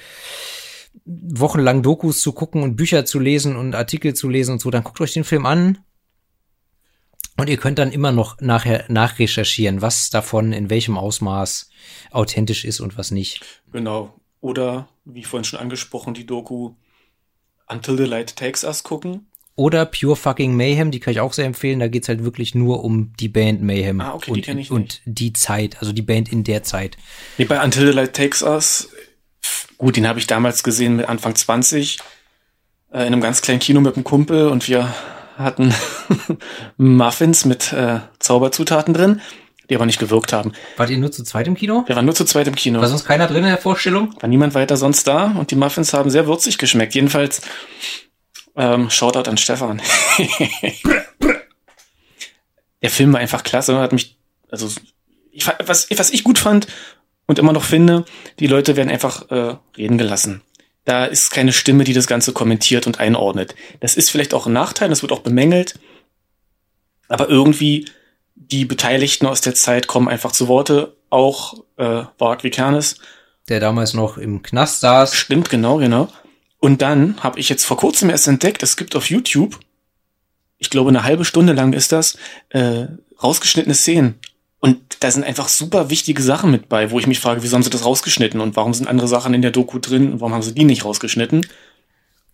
wochenlang Dokus zu gucken und Bücher zu lesen und Artikel zu lesen und so, dann guckt euch den Film an. Und ihr könnt dann immer noch nachher nachrecherchieren, was davon in welchem Ausmaß authentisch ist und was nicht. Genau. Oder, wie vorhin schon angesprochen, die Doku Until the Light Takes Us gucken. Oder Pure Fucking Mayhem, die kann ich auch sehr empfehlen. Da geht's halt wirklich nur um die Band Mayhem Ah, okay, die und, ich und die Zeit, also die Band in der Zeit. Nee, bei Until the Light Takes Us, gut, den habe ich damals gesehen mit Anfang 20. äh, in einem ganz kleinen Kino mit einem Kumpel und wir hatten Muffins mit äh, Zauberzutaten drin, die aber nicht gewirkt haben. Wart ihr nur zu zweit im Kino? Wir waren nur zu zweit im Kino. War sonst keiner drin in der Vorstellung? War niemand weiter sonst da und die Muffins haben sehr würzig geschmeckt. Jedenfalls ähm, Shoutout an Stefan. der Film war einfach klasse, hat mich, also ich, was, was ich gut fand und immer noch finde, die Leute werden einfach äh, reden gelassen. Da ist keine Stimme, die das Ganze kommentiert und einordnet. Das ist vielleicht auch ein Nachteil, das wird auch bemängelt. Aber irgendwie die Beteiligten aus der Zeit kommen einfach zu Worte. Auch äh, Varg Vikernes. Der damals noch im Knast saß. Stimmt, genau, genau. Und dann habe ich jetzt vor kurzem erst entdeckt, es gibt auf YouTube, ich glaube eine halbe Stunde lang ist das, äh, rausgeschnittene Szenen. Und da sind einfach super wichtige Sachen mit bei, wo ich mich frage, wieso haben sie das rausgeschnitten und warum sind andere Sachen in der Doku drin und warum haben sie die nicht rausgeschnitten?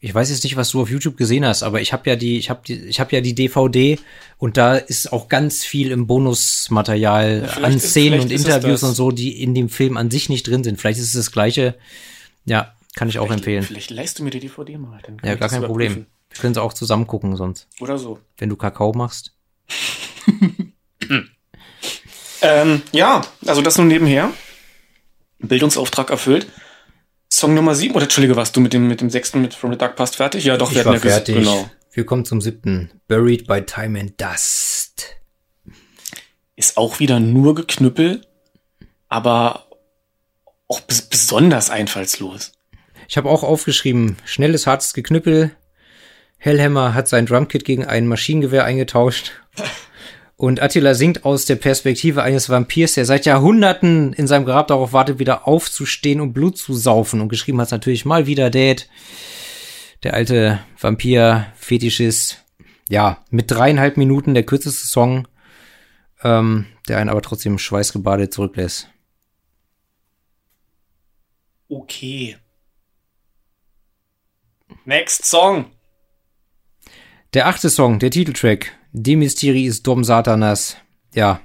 Ich weiß jetzt nicht, was du auf YouTube gesehen hast, aber ich habe ja die, ich habe die, ich habe ja die DVD und da ist auch ganz viel im Bonusmaterial Ja, an Szenen und Interviews und so, die in dem Film an sich nicht drin sind. Vielleicht ist es das gleiche. Ja, kann ich auch vielleicht, empfehlen. Vielleicht leist du mir die DVD mal. Dann Ja, gar kein Problem. überprüfen. Wir können es auch zusammen gucken sonst, Oder so. wenn du Kakao machst. Ähm, ja, also das nur nebenher. Bildungsauftrag erfüllt. Song Nummer sieben oder Entschuldige, warst du mit dem, mit dem sechsten mit From the Dark Past fertig? Ja, doch, ich wir war hatten ja fertig. Genau. Wir kommen zum siebten. Buried by Time and Dust. Ist auch wieder nur Geknüppel, aber auch bes besonders einfallslos. Ich habe auch aufgeschrieben, schnelles, hartes Geknüppel. Hellhammer hat sein Drumkit gegen ein Maschinengewehr eingetauscht. Und Attila singt aus der Perspektive eines Vampirs, der seit Jahrhunderten in seinem Grab darauf wartet, wieder aufzustehen und Blut zu saufen. Und geschrieben hat natürlich mal wieder Dad, der alte Vampir-Fetischist. Ja, mit dreieinhalb Minuten der kürzeste Song, ähm, der einen aber trotzdem schweißgebadet zurücklässt. Okay. Next Song. Der achte Song, der Titeltrack, De Mysteries Dom Satanas. Ja,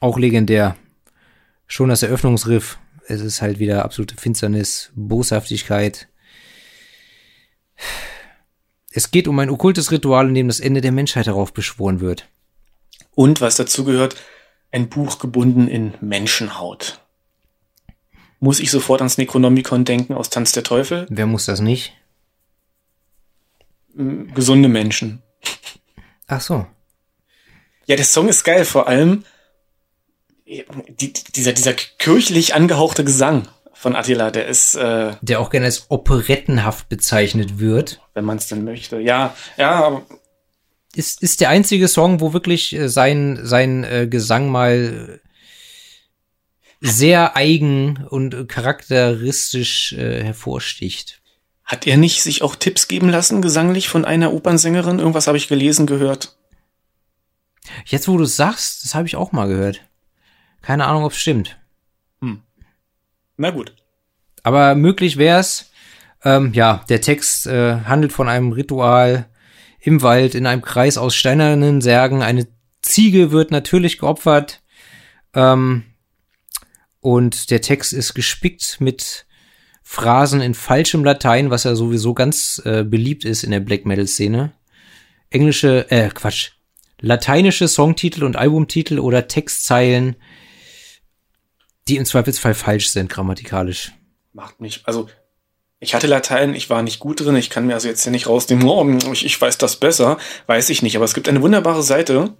auch legendär. Schon das Eröffnungsriff. Es ist halt wieder absolute Finsternis, Boshaftigkeit. Es geht um ein okkultes Ritual, in dem das Ende der Menschheit darauf beschworen wird. Und was dazu gehört, ein Buch gebunden in Menschenhaut. Muss ich sofort ans Necronomicon denken aus Tanz der Teufel? Wer muss das nicht? M, Gesunde Menschen. Ach so. Ja, der Song ist geil, vor allem die, dieser, dieser kirchlich angehauchte Gesang von Attila, der ist, äh, Der auch gerne als operettenhaft bezeichnet wird. wenn man es denn möchte. Ja, ja, Ist, ist der einzige Song, wo wirklich äh, sein, sein äh, Gesang mal sehr eigen und charakteristisch äh, hervorsticht. Hat er nicht sich auch Tipps geben lassen, gesanglich von einer Opernsängerin? Irgendwas habe ich gelesen, gehört. Jetzt, wo du es sagst, das habe ich auch mal gehört. Keine Ahnung, ob es stimmt. Na gut. Aber möglich wär's. Ähm, ja, der Text äh, handelt von einem Ritual im Wald in einem Kreis aus steinernen Särgen. Eine Ziege wird natürlich geopfert. Ähm, und der Text ist gespickt mit Phrasen in falschem Latein, was ja sowieso ganz äh, beliebt ist in der Black Metal Szene. Englische, äh, Quatsch, lateinische Songtitel und Albumtitel oder Textzeilen, die im Zweifelsfall falsch sind grammatikalisch. Macht mich, also, ich hatte Latein, ich war nicht gut drin, ich kann mir also jetzt hier nicht rausnehmen, oh, ich, ich weiß das besser, weiß ich nicht, aber es gibt eine wunderbare Seite,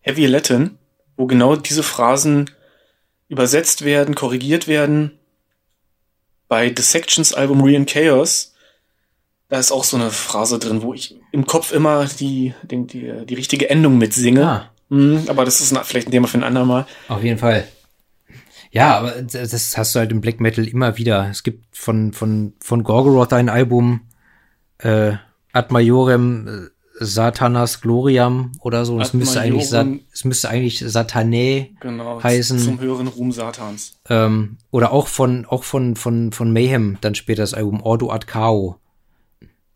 Heavy Latin, wo genau diese Phrasen übersetzt werden, korrigiert werden. Bei Dissections Album Re in Chaos, da ist auch so eine Phrase drin, wo ich im Kopf immer die, die, die, die richtige Endung mitsinge. Ah. Hm, aber das ist ein, vielleicht ein Thema für ein andermal. Auf jeden Fall. Ja, aber das das hast du halt im Black Metal immer wieder. Es gibt von, von, von Gorgoroth ein Album, äh, Ad Majorem äh, Satanas Gloriam oder so. Es müsste eigentlich, es müsste eigentlich Satane Genau. Heißen- Zum höheren Ruhm Satans. ähm, oder auch von, auch von, von, von Mayhem, dann später das Album Ordo ad Chao.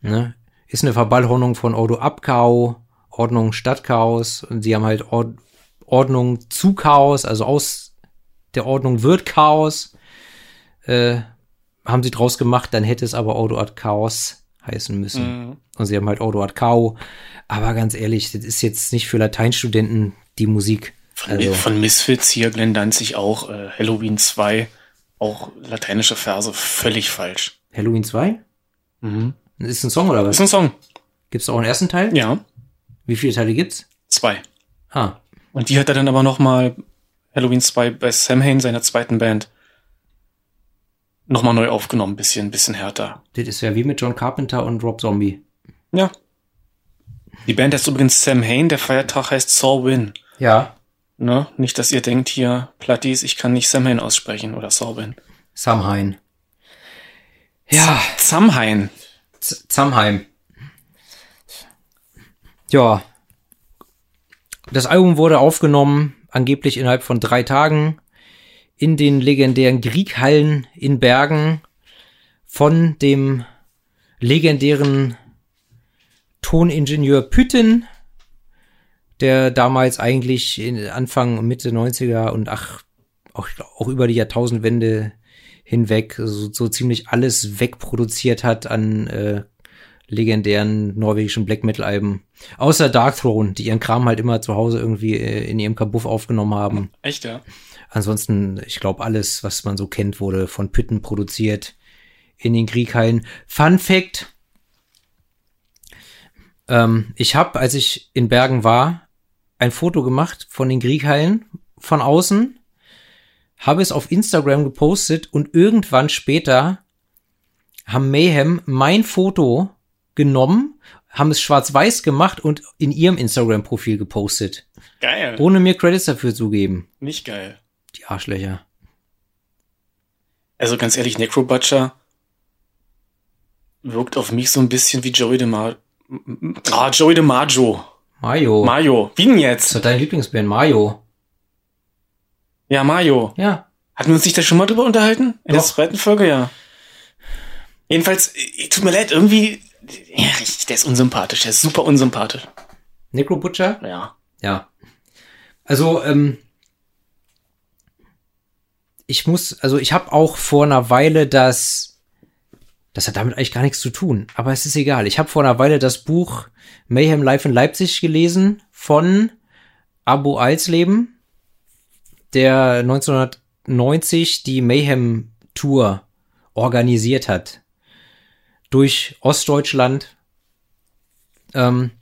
Ne? Ist eine Verballhornung von Ordo ab Chao, Ordnung statt Chaos. Und sie haben halt Ord Ordnung zu Chaos, also aus der Ordnung wird Chaos. Äh, haben sie draus gemacht, dann hätte es aber Ordo ad Chaos heißen müssen. Mhm. Und sie haben halt Odoat Kau. Aber ganz ehrlich, das ist jetzt nicht für Lateinstudenten die Musik. Von, also, von Misfits hier, Glenn Danzig auch, äh, Halloween 2, auch lateinische Verse, völlig falsch. Halloween 2? Mhm. Ist ein Song oder was? Ist ein Song. Gibt's auch einen ersten Teil? Ja. Wie viele Teile gibt's? Zwei. Ah. Und die hat er dann aber noch mal Halloween 2 bei Sam Hain, seiner zweiten Band, nochmal neu aufgenommen, bisschen, bisschen härter. Das ist ja wie mit John Carpenter und Rob Zombie. Ja. Die Band heißt übrigens Sam Hain, der Feiertag heißt Saw Win. Ja. Ne? Nicht, dass ihr denkt hier, Platties, ich kann nicht Sam Hain aussprechen oder Saw Win. Samhain. Ja. Samhain. Samheim. Ja. Das Album wurde aufgenommen, angeblich innerhalb von drei Tagen in den legendären Grieghallen in Bergen von dem legendären Toningenieur Pütten, der damals eigentlich Anfang Mitte 90er und ach, auch, auch über die Jahrtausendwende hinweg so, so ziemlich alles wegproduziert hat an äh, legendären norwegischen Black Metal Alben. Außer Dark Throne, die ihren Kram halt immer zu Hause irgendwie äh, in ihrem Kabuff aufgenommen haben. Echt, ja? Ansonsten, ich glaube, alles, was man so kennt, wurde von Pütten produziert in den Krieghallen. Fun Fact. Ähm, ich habe, als ich in Bergen war, ein Foto gemacht von den Krieghallen von außen, habe es auf Instagram gepostet und irgendwann später haben Mayhem mein Foto genommen, haben es schwarz-weiß gemacht und in ihrem Instagram-Profil gepostet. Geil. Ohne mir Credits dafür zu geben. Nicht geil. Arschlöcher. Also ganz ehrlich, Necrobutcher wirkt auf mich so ein bisschen wie Joey DeMar... Ah, Joey DeMaggio. Mario. Mario. Wie denn jetzt? Das ist dein Lieblingsband, Mario. Ja, Mario. Ja. Hatten wir uns nicht da schon mal drüber unterhalten? In Doch. der zweiten Folge, ja. Jedenfalls, äh, tut mir leid, irgendwie, ja, richtig, der ist unsympathisch, der ist super unsympathisch. Necro Butcher? Ja. Ja. Also, ähm, ich muss, also ich habe auch vor einer Weile das, das hat damit eigentlich gar nichts zu tun, aber es ist egal. Ich habe vor einer Weile das Buch Mayhem Live in Leipzig gelesen von Abu Alsleben, der 1990 die Mayhem Tour organisiert hat. Durch Ostdeutschland. Ähm,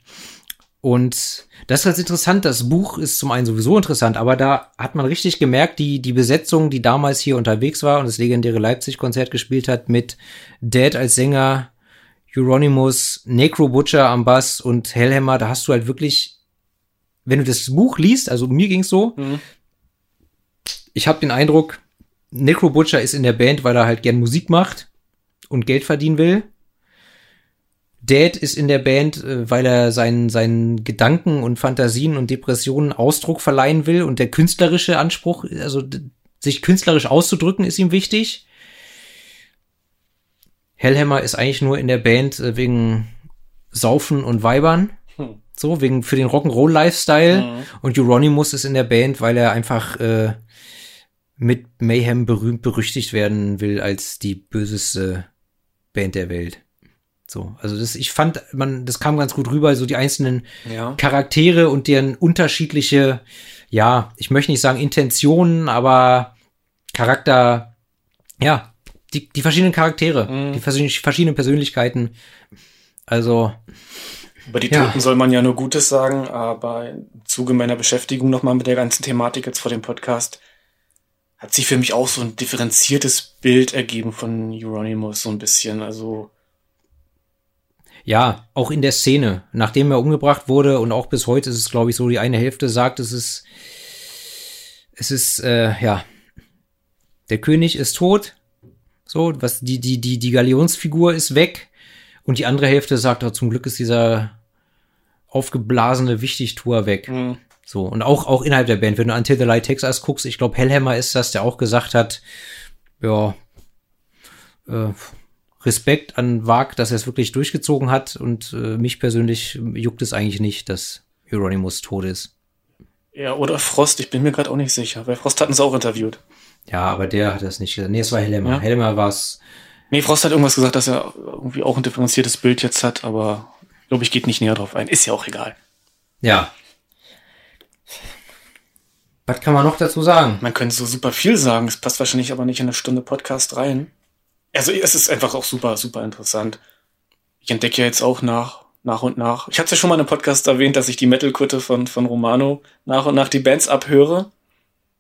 und das ist ganz interessant. Das Buch ist zum einen sowieso interessant, aber da hat man richtig gemerkt, die, die Besetzung, die damals hier unterwegs war und das legendäre Leipzig-Konzert gespielt hat mit Dad als Sänger, Euronymous, Necro Butcher am Bass und Hellhammer, da hast du halt wirklich, wenn du das Buch liest, also mir ging's so, Mhm. ich habe den Eindruck, Necro Butcher ist in der Band, weil er halt gern Musik macht und Geld verdienen will. Dad ist in der Band, äh, weil er seinen, seinen Gedanken und Fantasien und Depressionen Ausdruck verleihen will und der künstlerische Anspruch, also sich künstlerisch auszudrücken, ist ihm wichtig. Hellhammer ist eigentlich nur in der Band äh, wegen Saufen und Weibern. Hm. So, wegen für den Rock'n'Roll-Lifestyle. Mhm. Und Euronymous ist in der Band, weil er einfach äh, mit Mayhem berühmt berüchtigt werden will als die böseste Band der Welt. So, also das, ich fand, man, das kam ganz gut rüber, so die einzelnen Ja. Charaktere und deren unterschiedliche, ja, ich möchte nicht sagen Intentionen, aber Charakter, ja, die, die verschiedenen Charaktere, Mhm. die verschiedenen, Persönlichkeiten. Also, Über die Ja. Toten soll man ja nur Gutes sagen, aber im Zuge meiner Beschäftigung nochmal mit der ganzen Thematik jetzt vor dem Podcast hat sich für mich auch so ein differenziertes Bild ergeben von Euronymous so ein bisschen. Also, ja, auch in der Szene, nachdem er umgebracht wurde und auch bis heute ist es, glaube ich, so, die eine Hälfte sagt, es ist, es ist, äh, ja, der König ist tot, so, was, die, die, die, die Galionsfigur ist weg und die andere Hälfte sagt, oh, zum Glück ist dieser aufgeblasene Wichtigtour weg. mh, So, und auch, auch innerhalb der Band, wenn du Until the Light Us guckst, ich glaube, Hellhammer ist das, der auch gesagt hat, ja, äh, Respekt an Wag, dass er es wirklich durchgezogen hat und äh, mich persönlich juckt es eigentlich nicht, dass Euronymous tot ist. ja, oder Frost, ich bin mir gerade auch nicht sicher. Weil Frost hatten sie auch interviewt. Ja, aber der hat das nicht gesagt. Nee, es war Hellhammer. Ja. Hellhammer war es, Nee, Frost hat irgendwas gesagt, dass er irgendwie auch ein differenziertes Bild jetzt hat, aber glaube ich, geht nicht näher drauf ein. Ist ja auch egal. Ja. Was kann man noch dazu sagen? Man könnte so super viel sagen, es passt wahrscheinlich aber nicht in eine Stunde Podcast rein. Also es ist einfach auch super, super interessant. Ich entdecke ja jetzt auch nach, nach und nach. Ich hatte ja schon mal in einem Podcast erwähnt, dass ich die Metal-Kutte von, von Romano nach und nach die Bands abhöre.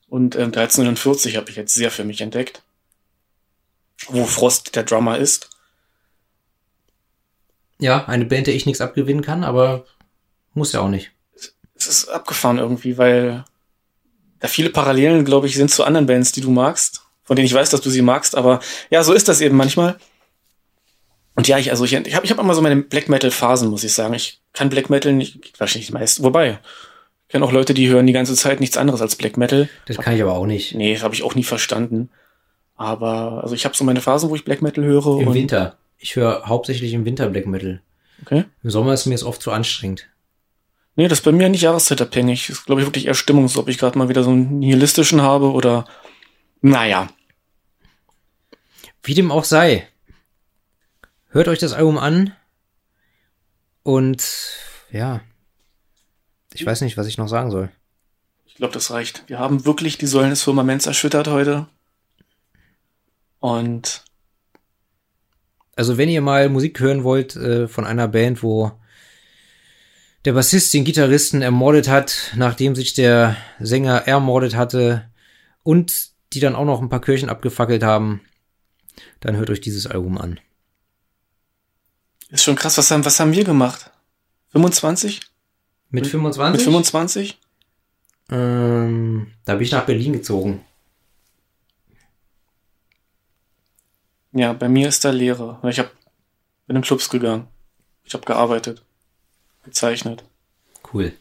Und ähm, 1340 habe ich jetzt sehr für mich entdeckt. Wo Frost der Drummer ist. Ja, eine Band, der ich nichts abgewinnen kann, aber muss ja auch nicht. Es ist abgefahren irgendwie, weil da viele Parallelen, glaube ich, sind zu anderen Bands, die du magst, von denen ich weiß, dass du sie magst, aber ja, so ist das eben manchmal. Und ja, ich, also ich, ich habe ich hab immer so meine Black Metal Phasen, muss ich sagen. Ich kann Black Metal nicht, wahrscheinlich meist, wobei, ich kenne auch Leute, die hören die ganze Zeit nichts anderes als Black Metal. Das kann ich aber auch nicht. Nee, habe ich auch nie verstanden. Aber also ich habe so meine Phasen, wo ich Black Metal höre. Im Winter. Ich höre hauptsächlich im Winter Black Metal. Okay. Im Sommer ist mir es oft zu anstrengend. Nee, das ist bei mir nicht jahreszeitabhängig. Das ist, glaube ich, wirklich eher Stimmungs, ob ich gerade mal wieder so einen nihilistischen habe oder naja. Wie dem auch sei. Hört euch das Album an. Und ja. Ich weiß nicht, was ich noch sagen soll. Ich glaube, das reicht. Wir haben wirklich die Säulen des Firmaments erschüttert heute. Und Also wenn ihr mal Musik hören wollt äh, von einer Band, wo der Bassist den Gitarristen ermordet hat, nachdem sich der Sänger ermordet hatte und die dann auch noch ein paar Kirchen abgefackelt haben, dann hört euch dieses Album an. ist schon krass, was haben, was haben wir gemacht? 25? Mit 25? Mit 25? Ähm, da bin ich nach Berlin gezogen. Ja, bei mir ist da Lehre. Ich hab, bin in Clubs gegangen. Ich habe gearbeitet. Gezeichnet. Cool.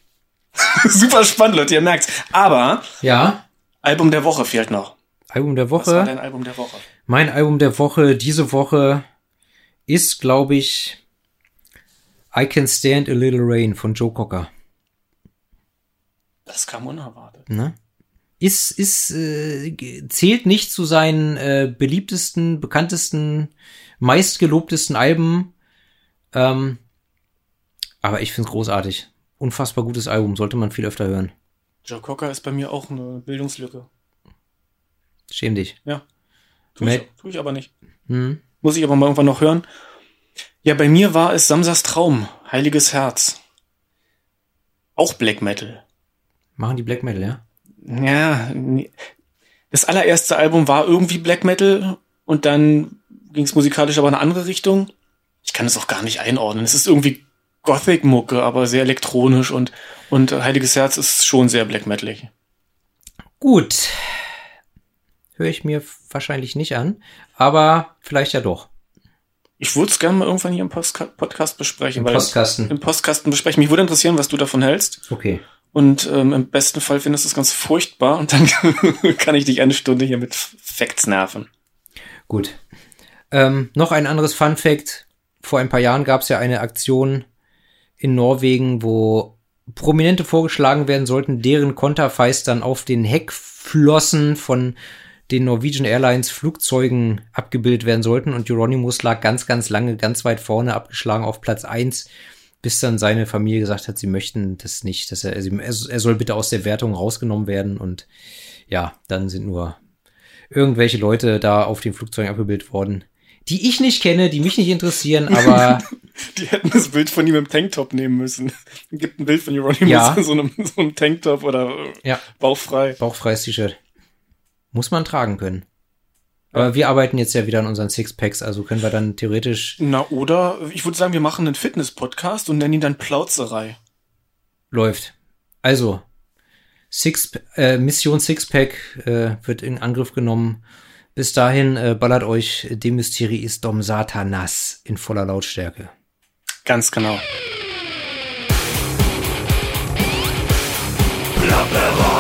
Super spannend, Leute, ihr merkt's. Aber Ja, Album der Woche fehlt noch. Album der Was war Woche. dein Album der Woche? Mein Album der Woche diese Woche ist, glaube ich, I Can Stand a Little Rain von Joe Cocker. Das kam unerwartet. Ne? Ist, ist, äh, zählt nicht zu seinen äh, beliebtesten, bekanntesten, meistgelobtesten Alben. Ähm, aber ich find's großartig. Unfassbar gutes Album, sollte man viel öfter hören. Joe Cocker ist bei mir auch eine Bildungslücke. Schäm dich. Ja. Tu ich, tu ich aber nicht. Hm? Muss ich aber mal irgendwann noch hören. Ja, bei mir war es Samsas Traum, Heiliges Herz. Auch Black Metal. Machen die Black Metal, ja? Ja, das allererste Album war irgendwie Black Metal und dann ging es musikalisch aber in eine andere Richtung. Ich kann es auch gar nicht einordnen. Es ist irgendwie Gothic-Mucke, aber sehr elektronisch und, und Heiliges Herz ist schon sehr Black Metalig. Gut. Höre ich mir wahrscheinlich nicht an, aber vielleicht ja doch. Ich würde es gerne mal irgendwann hier im Postka Podcast besprechen. Im Postkasten. Im Postkasten besprechen. Mich würde interessieren, was du davon hältst. Okay. Und ähm, im besten Fall findest du es ganz furchtbar und dann kann ich dich eine Stunde hier mit Facts nerven. Gut. Ähm, noch ein anderes Fun Fact. Vor ein paar Jahren gab es ja eine Aktion in Norwegen, wo Prominente vorgeschlagen werden sollten, deren Konterfeis dann auf den Heckflossen von den Norwegian Airlines Flugzeugen abgebildet werden sollten. Und Euronymous lag ganz, ganz lange ganz weit vorne, abgeschlagen auf Platz eins, bis dann seine Familie gesagt hat, sie möchten das nicht, dass er, er soll bitte aus der Wertung rausgenommen werden. Und ja, dann sind nur irgendwelche Leute da auf den Flugzeugen abgebildet worden, die ich nicht kenne, die mich nicht interessieren, aber Die hätten das Bild von ihm im Tanktop nehmen müssen. Gibt ein Bild von Euronymous Ja. in so einem, so einem Tanktop oder ja, bauchfrei. bauchfreies T-Shirt. Muss man tragen können. Aber wir arbeiten jetzt ja wieder an unseren Sixpacks, also können wir dann theoretisch Na, oder ich würde sagen, wir machen einen Fitness-Podcast und nennen ihn dann Plauzerei. läuft. Also, Six, äh, Mission Sixpack äh, wird in Angriff genommen. Bis dahin äh, ballert euch De Mysteries Dom Satanas in voller Lautstärke. Ganz genau. Plapperei.